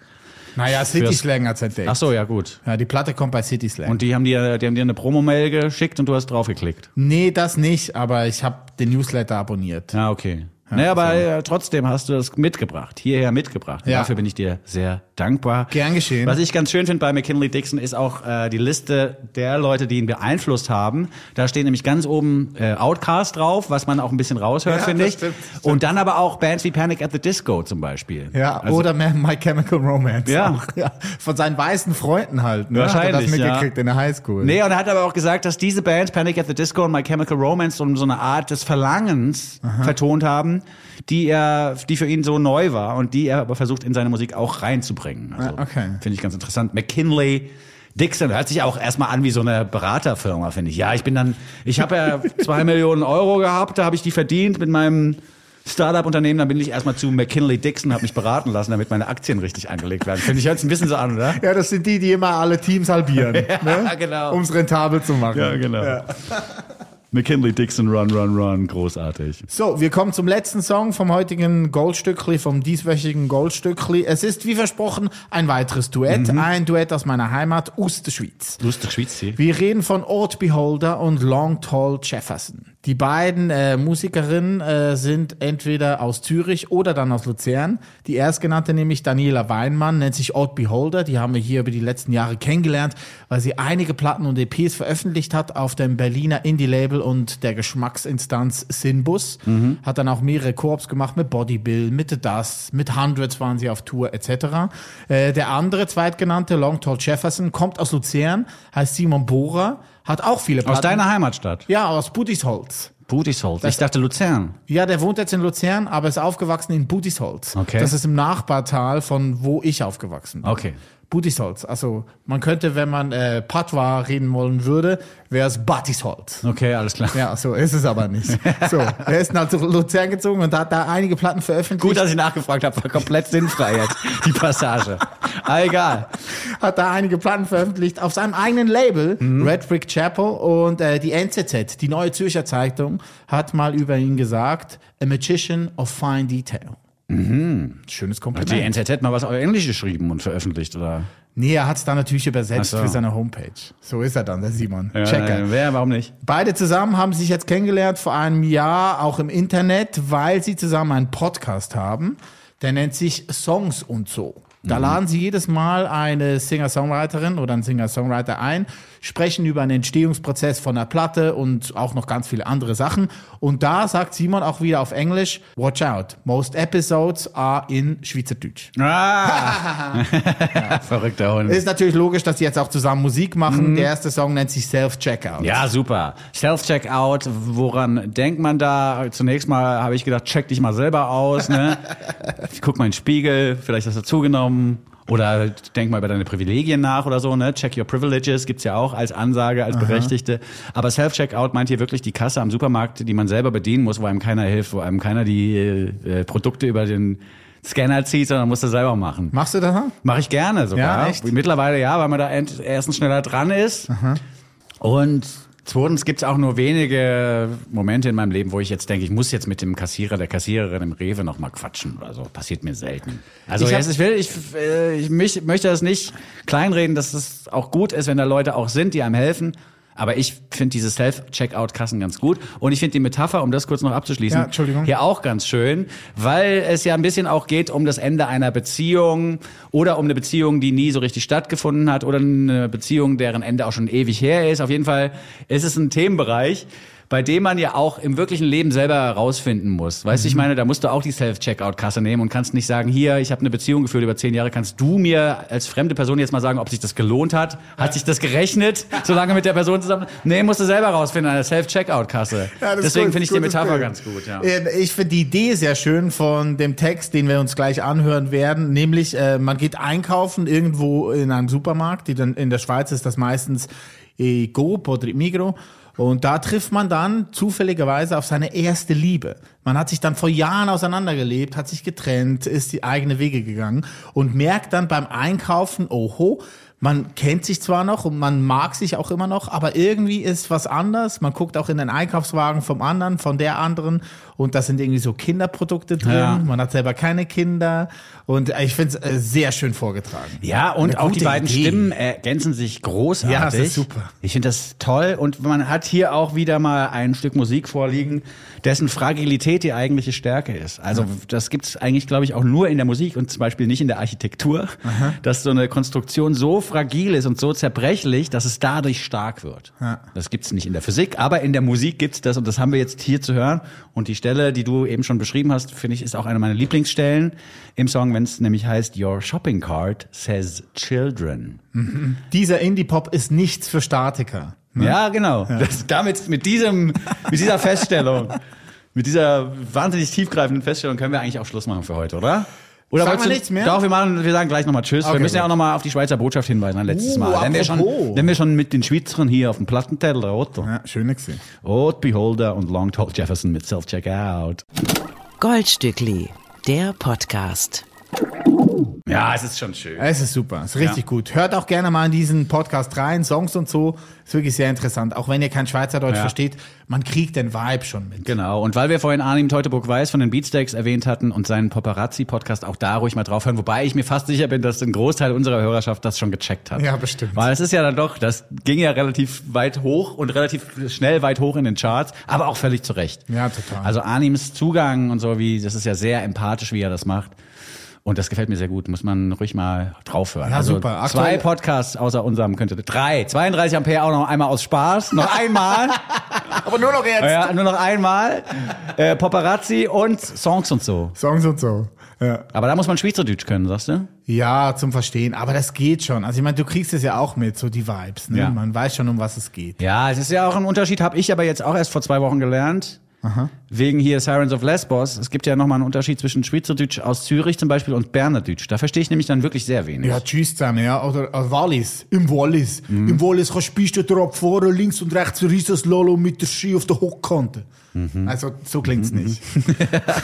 Speaker 1: Naja, City Slang hat's entdeckt.
Speaker 2: Ach so, ja gut.
Speaker 1: Ja, die Platte kommt bei City Slang.
Speaker 2: Und die haben dir, die haben dir eine Promo-Mail geschickt und du hast draufgeklickt.
Speaker 1: nee, das nicht, aber ich habe den Newsletter abonniert.
Speaker 2: Ja, okay. Naja, aber äh, trotzdem hast du das mitgebracht, hierher mitgebracht.
Speaker 1: Ja.
Speaker 2: Dafür bin ich dir sehr dankbar.
Speaker 1: Gern geschehen.
Speaker 2: Was ich ganz schön finde bei McKinley Dixon ist auch äh, die Liste der Leute, die ihn beeinflusst haben. Da steht nämlich ganz oben äh, Outcast drauf, was man auch ein bisschen raushört,
Speaker 1: Ja,
Speaker 2: finde ich.
Speaker 1: stimmt,
Speaker 2: Und dann aber auch Bands wie Panic at the Disco zum Beispiel.
Speaker 1: Ja,
Speaker 2: Also-
Speaker 1: oder My Chemical Romance.
Speaker 2: Ja.
Speaker 1: Auch, ja. Von seinen weißen Freunden halt. Ne?
Speaker 2: Wahrscheinlich,
Speaker 1: Hat er das
Speaker 2: ja.
Speaker 1: mitgekriegt in der Highschool.
Speaker 2: Nee, und er hat aber auch gesagt, dass diese Bands, Panic at the Disco und My Chemical Romance, so so eine Art des Verlangens vertont haben, die er, die für ihn so neu war und die er aber versucht in seine Musik auch reinzubringen. Also,
Speaker 1: Ah, okay.
Speaker 2: Finde ich ganz interessant. McKinley Dixon hört sich auch erstmal an wie so eine Beraterfirma, finde ich. Ja, ich bin dann, ich habe ja zwei Millionen Euro gehabt, da habe ich die verdient mit meinem Startup-Unternehmen, dann bin ich erstmal zu McKinley Dixon, habe mich beraten lassen, damit meine Aktien richtig angelegt werden. Finde ich jetzt ein bisschen so an, oder?
Speaker 1: Ja, das sind die, die immer alle Teams halbieren. ne?
Speaker 2: genau.
Speaker 1: Um es rentabel zu machen.
Speaker 2: Ja, genau. McKinley Dixon, Run, Run, Run, großartig.
Speaker 1: So, wir kommen zum letzten Song vom heutigen Goldstückli, vom dieswöchigen Goldstückli. Es ist, wie versprochen, ein weiteres Duett.
Speaker 2: Mhm.
Speaker 1: Ein Duett aus meiner Heimat, Osterschweiz.
Speaker 2: Lustig Schweiz hier.
Speaker 1: Wir reden von Ort Beholder und Long Tall Jefferson. Die beiden äh, Musikerinnen äh, sind entweder aus Zürich oder dann aus Luzern. Die erstgenannte nämlich Daniela Weinmann nennt sich Ort Beholder. Die haben wir hier über die letzten Jahre kennengelernt, weil sie einige Platten und EPs veröffentlicht hat auf dem Berliner Indie-Label und der Geschmacksinstanz Sinbus. Hat dann auch mehrere Korps gemacht mit Body Bill, mit The Dust, mit Hundreds waren sie auf Tour etc. Äh, der andere zweitgenannte Long Tall Jefferson kommt aus Luzern, heißt Simon Bohrer, hat auch viele Platten.
Speaker 2: Aus deiner Heimatstadt?
Speaker 1: Ja, aus Budisholz.
Speaker 2: Budisholz. Ich dachte Luzern.
Speaker 1: Ja, der wohnt jetzt in Luzern, aber ist aufgewachsen in Budisholz.
Speaker 2: Okay.
Speaker 1: Das ist im Nachbartal von wo ich aufgewachsen bin.
Speaker 2: Okay.
Speaker 1: Budisholz. Also man könnte, wenn man äh, Patois reden wollen würde, wäre es Batisholz.
Speaker 2: Okay, alles klar.
Speaker 1: Ja, so ist es aber nicht. So, er ist nach Luzern gezogen und hat da einige Platten veröffentlicht.
Speaker 2: Gut, dass ich nachgefragt habe, war komplett sinnfrei jetzt, die Passage. Aber egal.
Speaker 1: hat da einige Platten veröffentlicht auf seinem eigenen Label,
Speaker 2: Mhm.
Speaker 1: Red Brick Chapel. Und äh, die NZZ, die Neue Zürcher Zeitung, hat mal über ihn gesagt, a magician of fine detail. Schönes
Speaker 2: Hat
Speaker 1: Kompliment.
Speaker 2: die NZZ mal was auf Englisch geschrieben und veröffentlicht, oder?
Speaker 1: nee, er hat es dann natürlich übersetzt
Speaker 2: so.
Speaker 1: für seine Homepage. So ist er dann, der Simon. Checker.
Speaker 2: äh, wer, warum nicht?
Speaker 1: Beide zusammen haben sich jetzt kennengelernt vor einem Jahr, auch im Internet, weil sie zusammen einen Podcast haben. Der nennt sich Songs und so. Da laden sie jedes Mal eine Singer-Songwriterin oder einen Singer-Songwriter ein, sprechen über einen Entstehungsprozess von der Platte und auch noch ganz viele andere Sachen. Und da sagt Simon auch wieder auf Englisch, watch out, most episodes are in Schweizerdeutsch.
Speaker 2: Ah! Verrückter Hund.
Speaker 1: Ist natürlich logisch, dass sie jetzt auch zusammen Musik machen. Der erste Song nennt sich Self-Checkout.
Speaker 2: Ja, super. Self-Checkout, woran denkt man da? Zunächst mal habe ich gedacht, check dich mal selber aus. Ne? Ich guck mal in den Spiegel, vielleicht hast du zugenommen. Oder denk mal über deine Privilegien nach oder so, ne? Check your privileges gibt's ja auch als Ansage, als Berechtigte. Aber Self-Checkout meint hier wirklich die Kasse am Supermarkt, die man selber bedienen muss, wo einem keiner hilft, wo einem keiner die äh, Produkte über den Scanner zieht, sondern muss das selber machen.
Speaker 1: Machst du das?
Speaker 2: Mache ich gerne sogar.
Speaker 1: Ja, echt?
Speaker 2: Mittlerweile ja, weil man da erstens schneller dran ist. Und Zweitens gibt's auch nur wenige Momente in meinem Leben, wo ich jetzt denke, ich muss jetzt mit dem Kassierer, der Kassiererin im Rewe noch mal quatschen oder so. Passiert mir selten. Also
Speaker 1: Ich
Speaker 2: jetzt, ich will, ich, äh, ich mich, möchte das nicht kleinreden, dass es auch gut ist, wenn da Leute auch sind, die einem helfen. Aber ich finde diese Self-Checkout-Kassen ganz gut. Und ich finde die Metapher, um das kurz noch abzuschließen,
Speaker 1: Ja, Entschuldigung.
Speaker 2: hier auch ganz schön, weil es ja ein bisschen auch geht um das Ende einer Beziehung oder um eine Beziehung, die nie so richtig stattgefunden hat oder eine Beziehung, deren Ende auch schon ewig her ist. Auf jeden Fall ist es ein Themenbereich, bei dem man ja auch im wirklichen Leben selber herausfinden muss. Weißt du, ich meine, da musst du auch die Self-Checkout-Kasse nehmen und kannst nicht sagen, hier, ich habe eine Beziehung geführt über zehn Jahre, kannst du mir als fremde Person jetzt mal sagen, ob sich das gelohnt hat? Hat sich das gerechnet, so lange mit der Person zusammen? Nee, musst du selber rausfinden, an der Self-Checkout-Kasse.
Speaker 1: Ja,
Speaker 2: Deswegen finde ich die Metapher
Speaker 1: Bild.
Speaker 2: ganz gut, ja.
Speaker 1: Äh, Ich finde die Idee sehr schön von dem Text, den wir uns gleich anhören werden. Nämlich, äh, man geht einkaufen irgendwo in einem Supermarkt. Die dann, in der Schweiz ist das meistens Coop oder Migro. Und da trifft man dann zufälligerweise auf seine erste Liebe. Man hat sich dann vor Jahren auseinandergelebt, hat sich getrennt, ist die eigene Wege gegangen und merkt dann beim Einkaufen, oho, man kennt sich zwar noch und man mag sich auch immer noch, aber irgendwie ist was anders. Man guckt auch in den Einkaufswagen vom anderen, von der anderen und da sind irgendwie so Kinderprodukte drin.
Speaker 2: Ja.
Speaker 1: Man hat selber keine Kinder und ich finde es äh, sehr schön vorgetragen.
Speaker 2: Ja, und auch die beiden
Speaker 1: Idee.
Speaker 2: Stimmen ergänzen sich großartig.
Speaker 1: Ja, das ist super.
Speaker 2: Ich finde das toll und man hat hier auch wieder mal ein Stück Musik vorliegen, dessen Fragilität die eigentliche Stärke ist. Also das gibt es eigentlich, glaube ich, auch nur in der Musik und zum Beispiel nicht in der Architektur, dass so eine Konstruktion so fragil ist und so zerbrechlich, dass es dadurch stark wird.
Speaker 1: Ja.
Speaker 2: Das gibt es nicht in der Physik, aber in der Musik gibt's das und das haben wir jetzt hier zu hören. Und die Stelle, die du eben schon beschrieben hast, finde ich, ist auch eine meiner Lieblingsstellen im Song, wenn es nämlich heißt Your Shopping Cart says Children.
Speaker 1: Dieser Indie-Pop ist nichts für Statiker.
Speaker 2: Ja, genau. Das, damit, mit diesem, mit dieser Feststellung, mit dieser wahnsinnig tiefgreifenden Feststellung können wir eigentlich auch Schluss machen für heute, oder? Oder
Speaker 1: Sagen wir nichts mehr?
Speaker 2: Doch, wir machen, wir sagen gleich nochmal Tschüss. wir
Speaker 1: Okay,
Speaker 2: müssen ja auch nochmal auf die Schweizer Botschaft hinweisen, ein letztes
Speaker 1: Uh,
Speaker 2: Mal. Wenn wir, schon, wenn wir schon mit den Schweizern hier auf dem Plattenteller, oder?
Speaker 1: Ja, schön gesehen.
Speaker 2: Old Beholder und Long Tall Jefferson mit Self-Checkout.
Speaker 4: Goldstückli, der Podcast.
Speaker 2: Ja, es ist schon schön.
Speaker 1: Es ist super, es ist richtig
Speaker 2: Ja.
Speaker 1: gut. Hört auch gerne mal in diesen Podcast rein, Songs und so. Ist wirklich sehr interessant. Auch wenn ihr kein Schweizerdeutsch
Speaker 2: Ja.
Speaker 1: versteht, man kriegt den Vibe schon mit.
Speaker 2: Genau. Und weil wir vorhin Arnim Teutoburg Weiß von den Beatsteaks erwähnt hatten und seinen Paparazzi-Podcast auch da ruhig mal draufhören, wobei ich mir fast sicher bin, dass ein Großteil unserer Hörerschaft das schon gecheckt hat.
Speaker 1: Ja, bestimmt.
Speaker 2: Weil es ist ja dann doch, das ging ja relativ weit hoch und relativ schnell weit hoch in den Charts, aber auch völlig zu Recht.
Speaker 1: Ja, total.
Speaker 2: Also Anims Zugang und so, wie, das ist ja sehr empathisch, wie er das macht. Und das gefällt mir sehr gut. Muss man ruhig mal draufhören.
Speaker 1: Ja,
Speaker 2: also
Speaker 1: super. Aktuell-
Speaker 2: Zwei Podcasts außer unserem könnte, drei. 32 Ampere auch noch einmal aus Spaß. Noch einmal.
Speaker 1: Aber nur noch jetzt.
Speaker 2: Ja, nur noch einmal. Äh, Paparazzi und Songs und so.
Speaker 1: Songs und so. Ja.
Speaker 2: Aber da muss man Schweizerdeutsch können, sagst du?
Speaker 1: ja, zum Verstehen. Aber das geht schon. Also ich meine, du kriegst es ja auch mit, so die Vibes. Ne?
Speaker 2: Ja.
Speaker 1: Man weiß schon, um was es geht.
Speaker 2: Ja, es ist ja auch ein Unterschied, habe ich aber jetzt auch erst vor zwei Wochen gelernt. Wegen hier Sirens of Lesbos. Es gibt ja nochmal einen Unterschied zwischen Schweizerdeutsch aus Zürich zum Beispiel und Bernerdeutsch. Da verstehe ich nämlich dann wirklich sehr wenig.
Speaker 1: Ja, tschüss zusammen, ja. Oder äh, Wallis. Im Wallis.
Speaker 2: Mhm.
Speaker 1: Im Wallis kannst du Piste drauf fahren, links und rechts Riesenslalom mit der Ski auf der Hockkante.
Speaker 2: Mhm.
Speaker 1: Also, so klingt's nicht.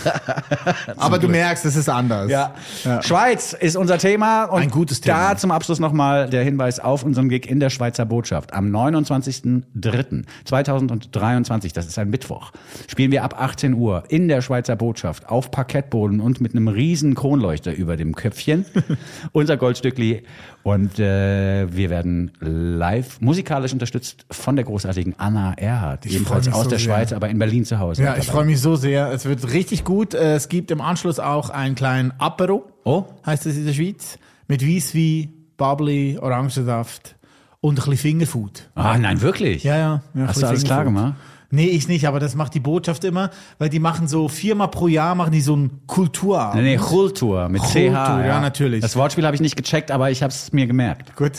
Speaker 1: Aber du merkst, es ist anders.
Speaker 2: Ja. Schweiz ist unser Thema. Und
Speaker 1: Ein gutes Thema.
Speaker 2: Da zum Abschluss nochmal der Hinweis auf unseren Gig in der Schweizer Botschaft. Am 29.03.2023, das ist ein Mittwoch, spielen wir ab 18 Uhr in der Schweizer Botschaft auf Parkettboden und mit einem riesen Kronleuchter über dem Köpfchen. unser Goldstückli. Und äh, wir werden live musikalisch unterstützt von der großartigen Anna Erhardt.
Speaker 1: Ich mich
Speaker 2: aus
Speaker 1: so
Speaker 2: der
Speaker 1: sehr.
Speaker 2: Schweiz, aber in Berlin zu Hause.
Speaker 1: Ja, ich freue mich so sehr. Es wird richtig gut. Äh, Es gibt im Anschluss auch einen kleinen Apero.
Speaker 2: Oh.
Speaker 1: Heißt es in der Schweiz. Mit Weisswein, Bubbly, Orangensaft und ein bisschen Fingerfood.
Speaker 2: Ah, nein, wirklich?
Speaker 1: Ja, ja. ja
Speaker 2: Hast du alles klar gemacht?
Speaker 1: Nee, ich nicht, aber das macht die Botschaft immer, weil die machen so viermal pro Jahr machen die so ein Kulturabend.
Speaker 2: Nee, nee, Kultur mit CH.
Speaker 1: Kultur, ja, natürlich.
Speaker 2: Das Wortspiel habe ich nicht gecheckt, aber ich habe es mir gemerkt.
Speaker 1: Gut,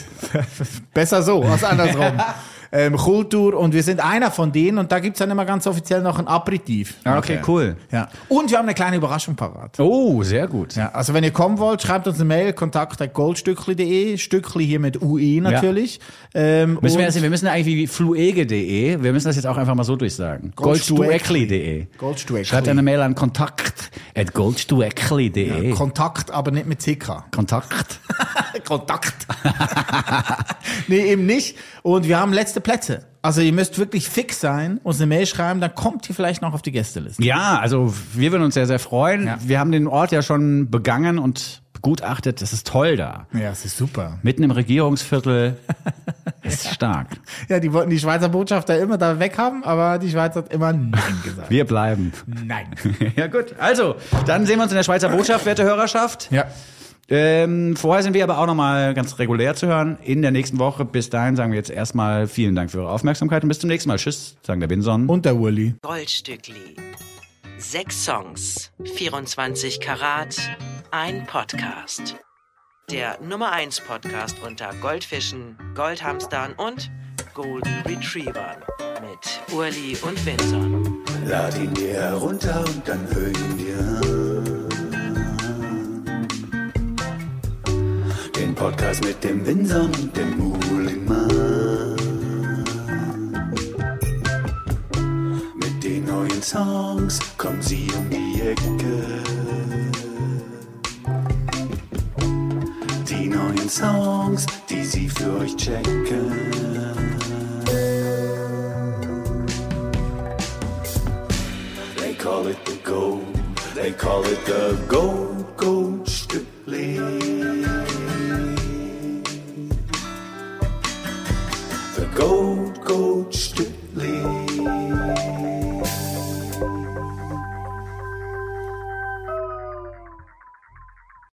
Speaker 1: besser so als andersrum. ähm, Kultur und wir sind einer von denen und da gibt's dann immer ganz offiziell noch ein Aperitif.
Speaker 2: Ah, okay, cool.
Speaker 1: Ja. Und wir haben eine kleine Überraschung parat.
Speaker 2: Oh, sehr gut.
Speaker 1: Ja, also wenn ihr kommen wollt, schreibt uns eine Mail, kontakt.goldstückli.de, Stückli hier mit UE natürlich. Ähm,
Speaker 2: Müssen wir, das, wir müssen eigentlich wie fluege.de, wir müssen das jetzt auch einfach mal so durchsagen. Goldstueckli.de.
Speaker 1: Goldstueckli.
Speaker 2: Schreibt eine Mail an kontakt at goldstueckli.de.
Speaker 1: Kontakt, aber nicht mit CK.
Speaker 2: Kontakt.
Speaker 1: Kontakt. nee, eben nicht. Und wir haben letzte Plätze. Also ihr müsst wirklich fix sein, uns eine Mail schreiben, dann kommt ihr vielleicht noch auf die Gästeliste.
Speaker 2: Ja, also wir würden uns sehr, sehr freuen.
Speaker 1: Ja.
Speaker 2: Wir haben den Ort ja schon begangen und begutachtet. Das ist toll da.
Speaker 1: Ja, das ist super.
Speaker 2: Mitten im Regierungsviertel. ist stark.
Speaker 1: Ja, die wollten die Schweizer Botschafter immer da weghaben, aber die Schweiz hat immer Nein gesagt.
Speaker 2: Wir bleiben.
Speaker 1: Nein.
Speaker 2: ja gut, also, dann sehen wir uns in der Schweizer Botschaft, werte Hörerschaft.
Speaker 1: Ja.
Speaker 2: Ähm, vorher sind wir aber auch nochmal ganz regulär zu hören in der nächsten Woche. Bis dahin sagen wir jetzt erstmal vielen Dank für eure Aufmerksamkeit und bis zum nächsten Mal. Tschüss, sagen der Binson.
Speaker 1: Und der Uli.
Speaker 4: Goldstückli. Sechs Songs, 24 Karat, ein Podcast. Der Nummer 1 Podcast unter Goldfischen, Goldhamstern und Golden Retrievern mit Urli und Vinson.
Speaker 6: Lad ihn dir herunter und dann hör ihn Podcast mit dem Windsor und dem Mulimann. Mit den neuen Songs kommen sie um die Ecke. Die neuen Songs, die sie für euch checken. They call it the gold. They call it the gold, gold Stückli. Gold, gold, strictly.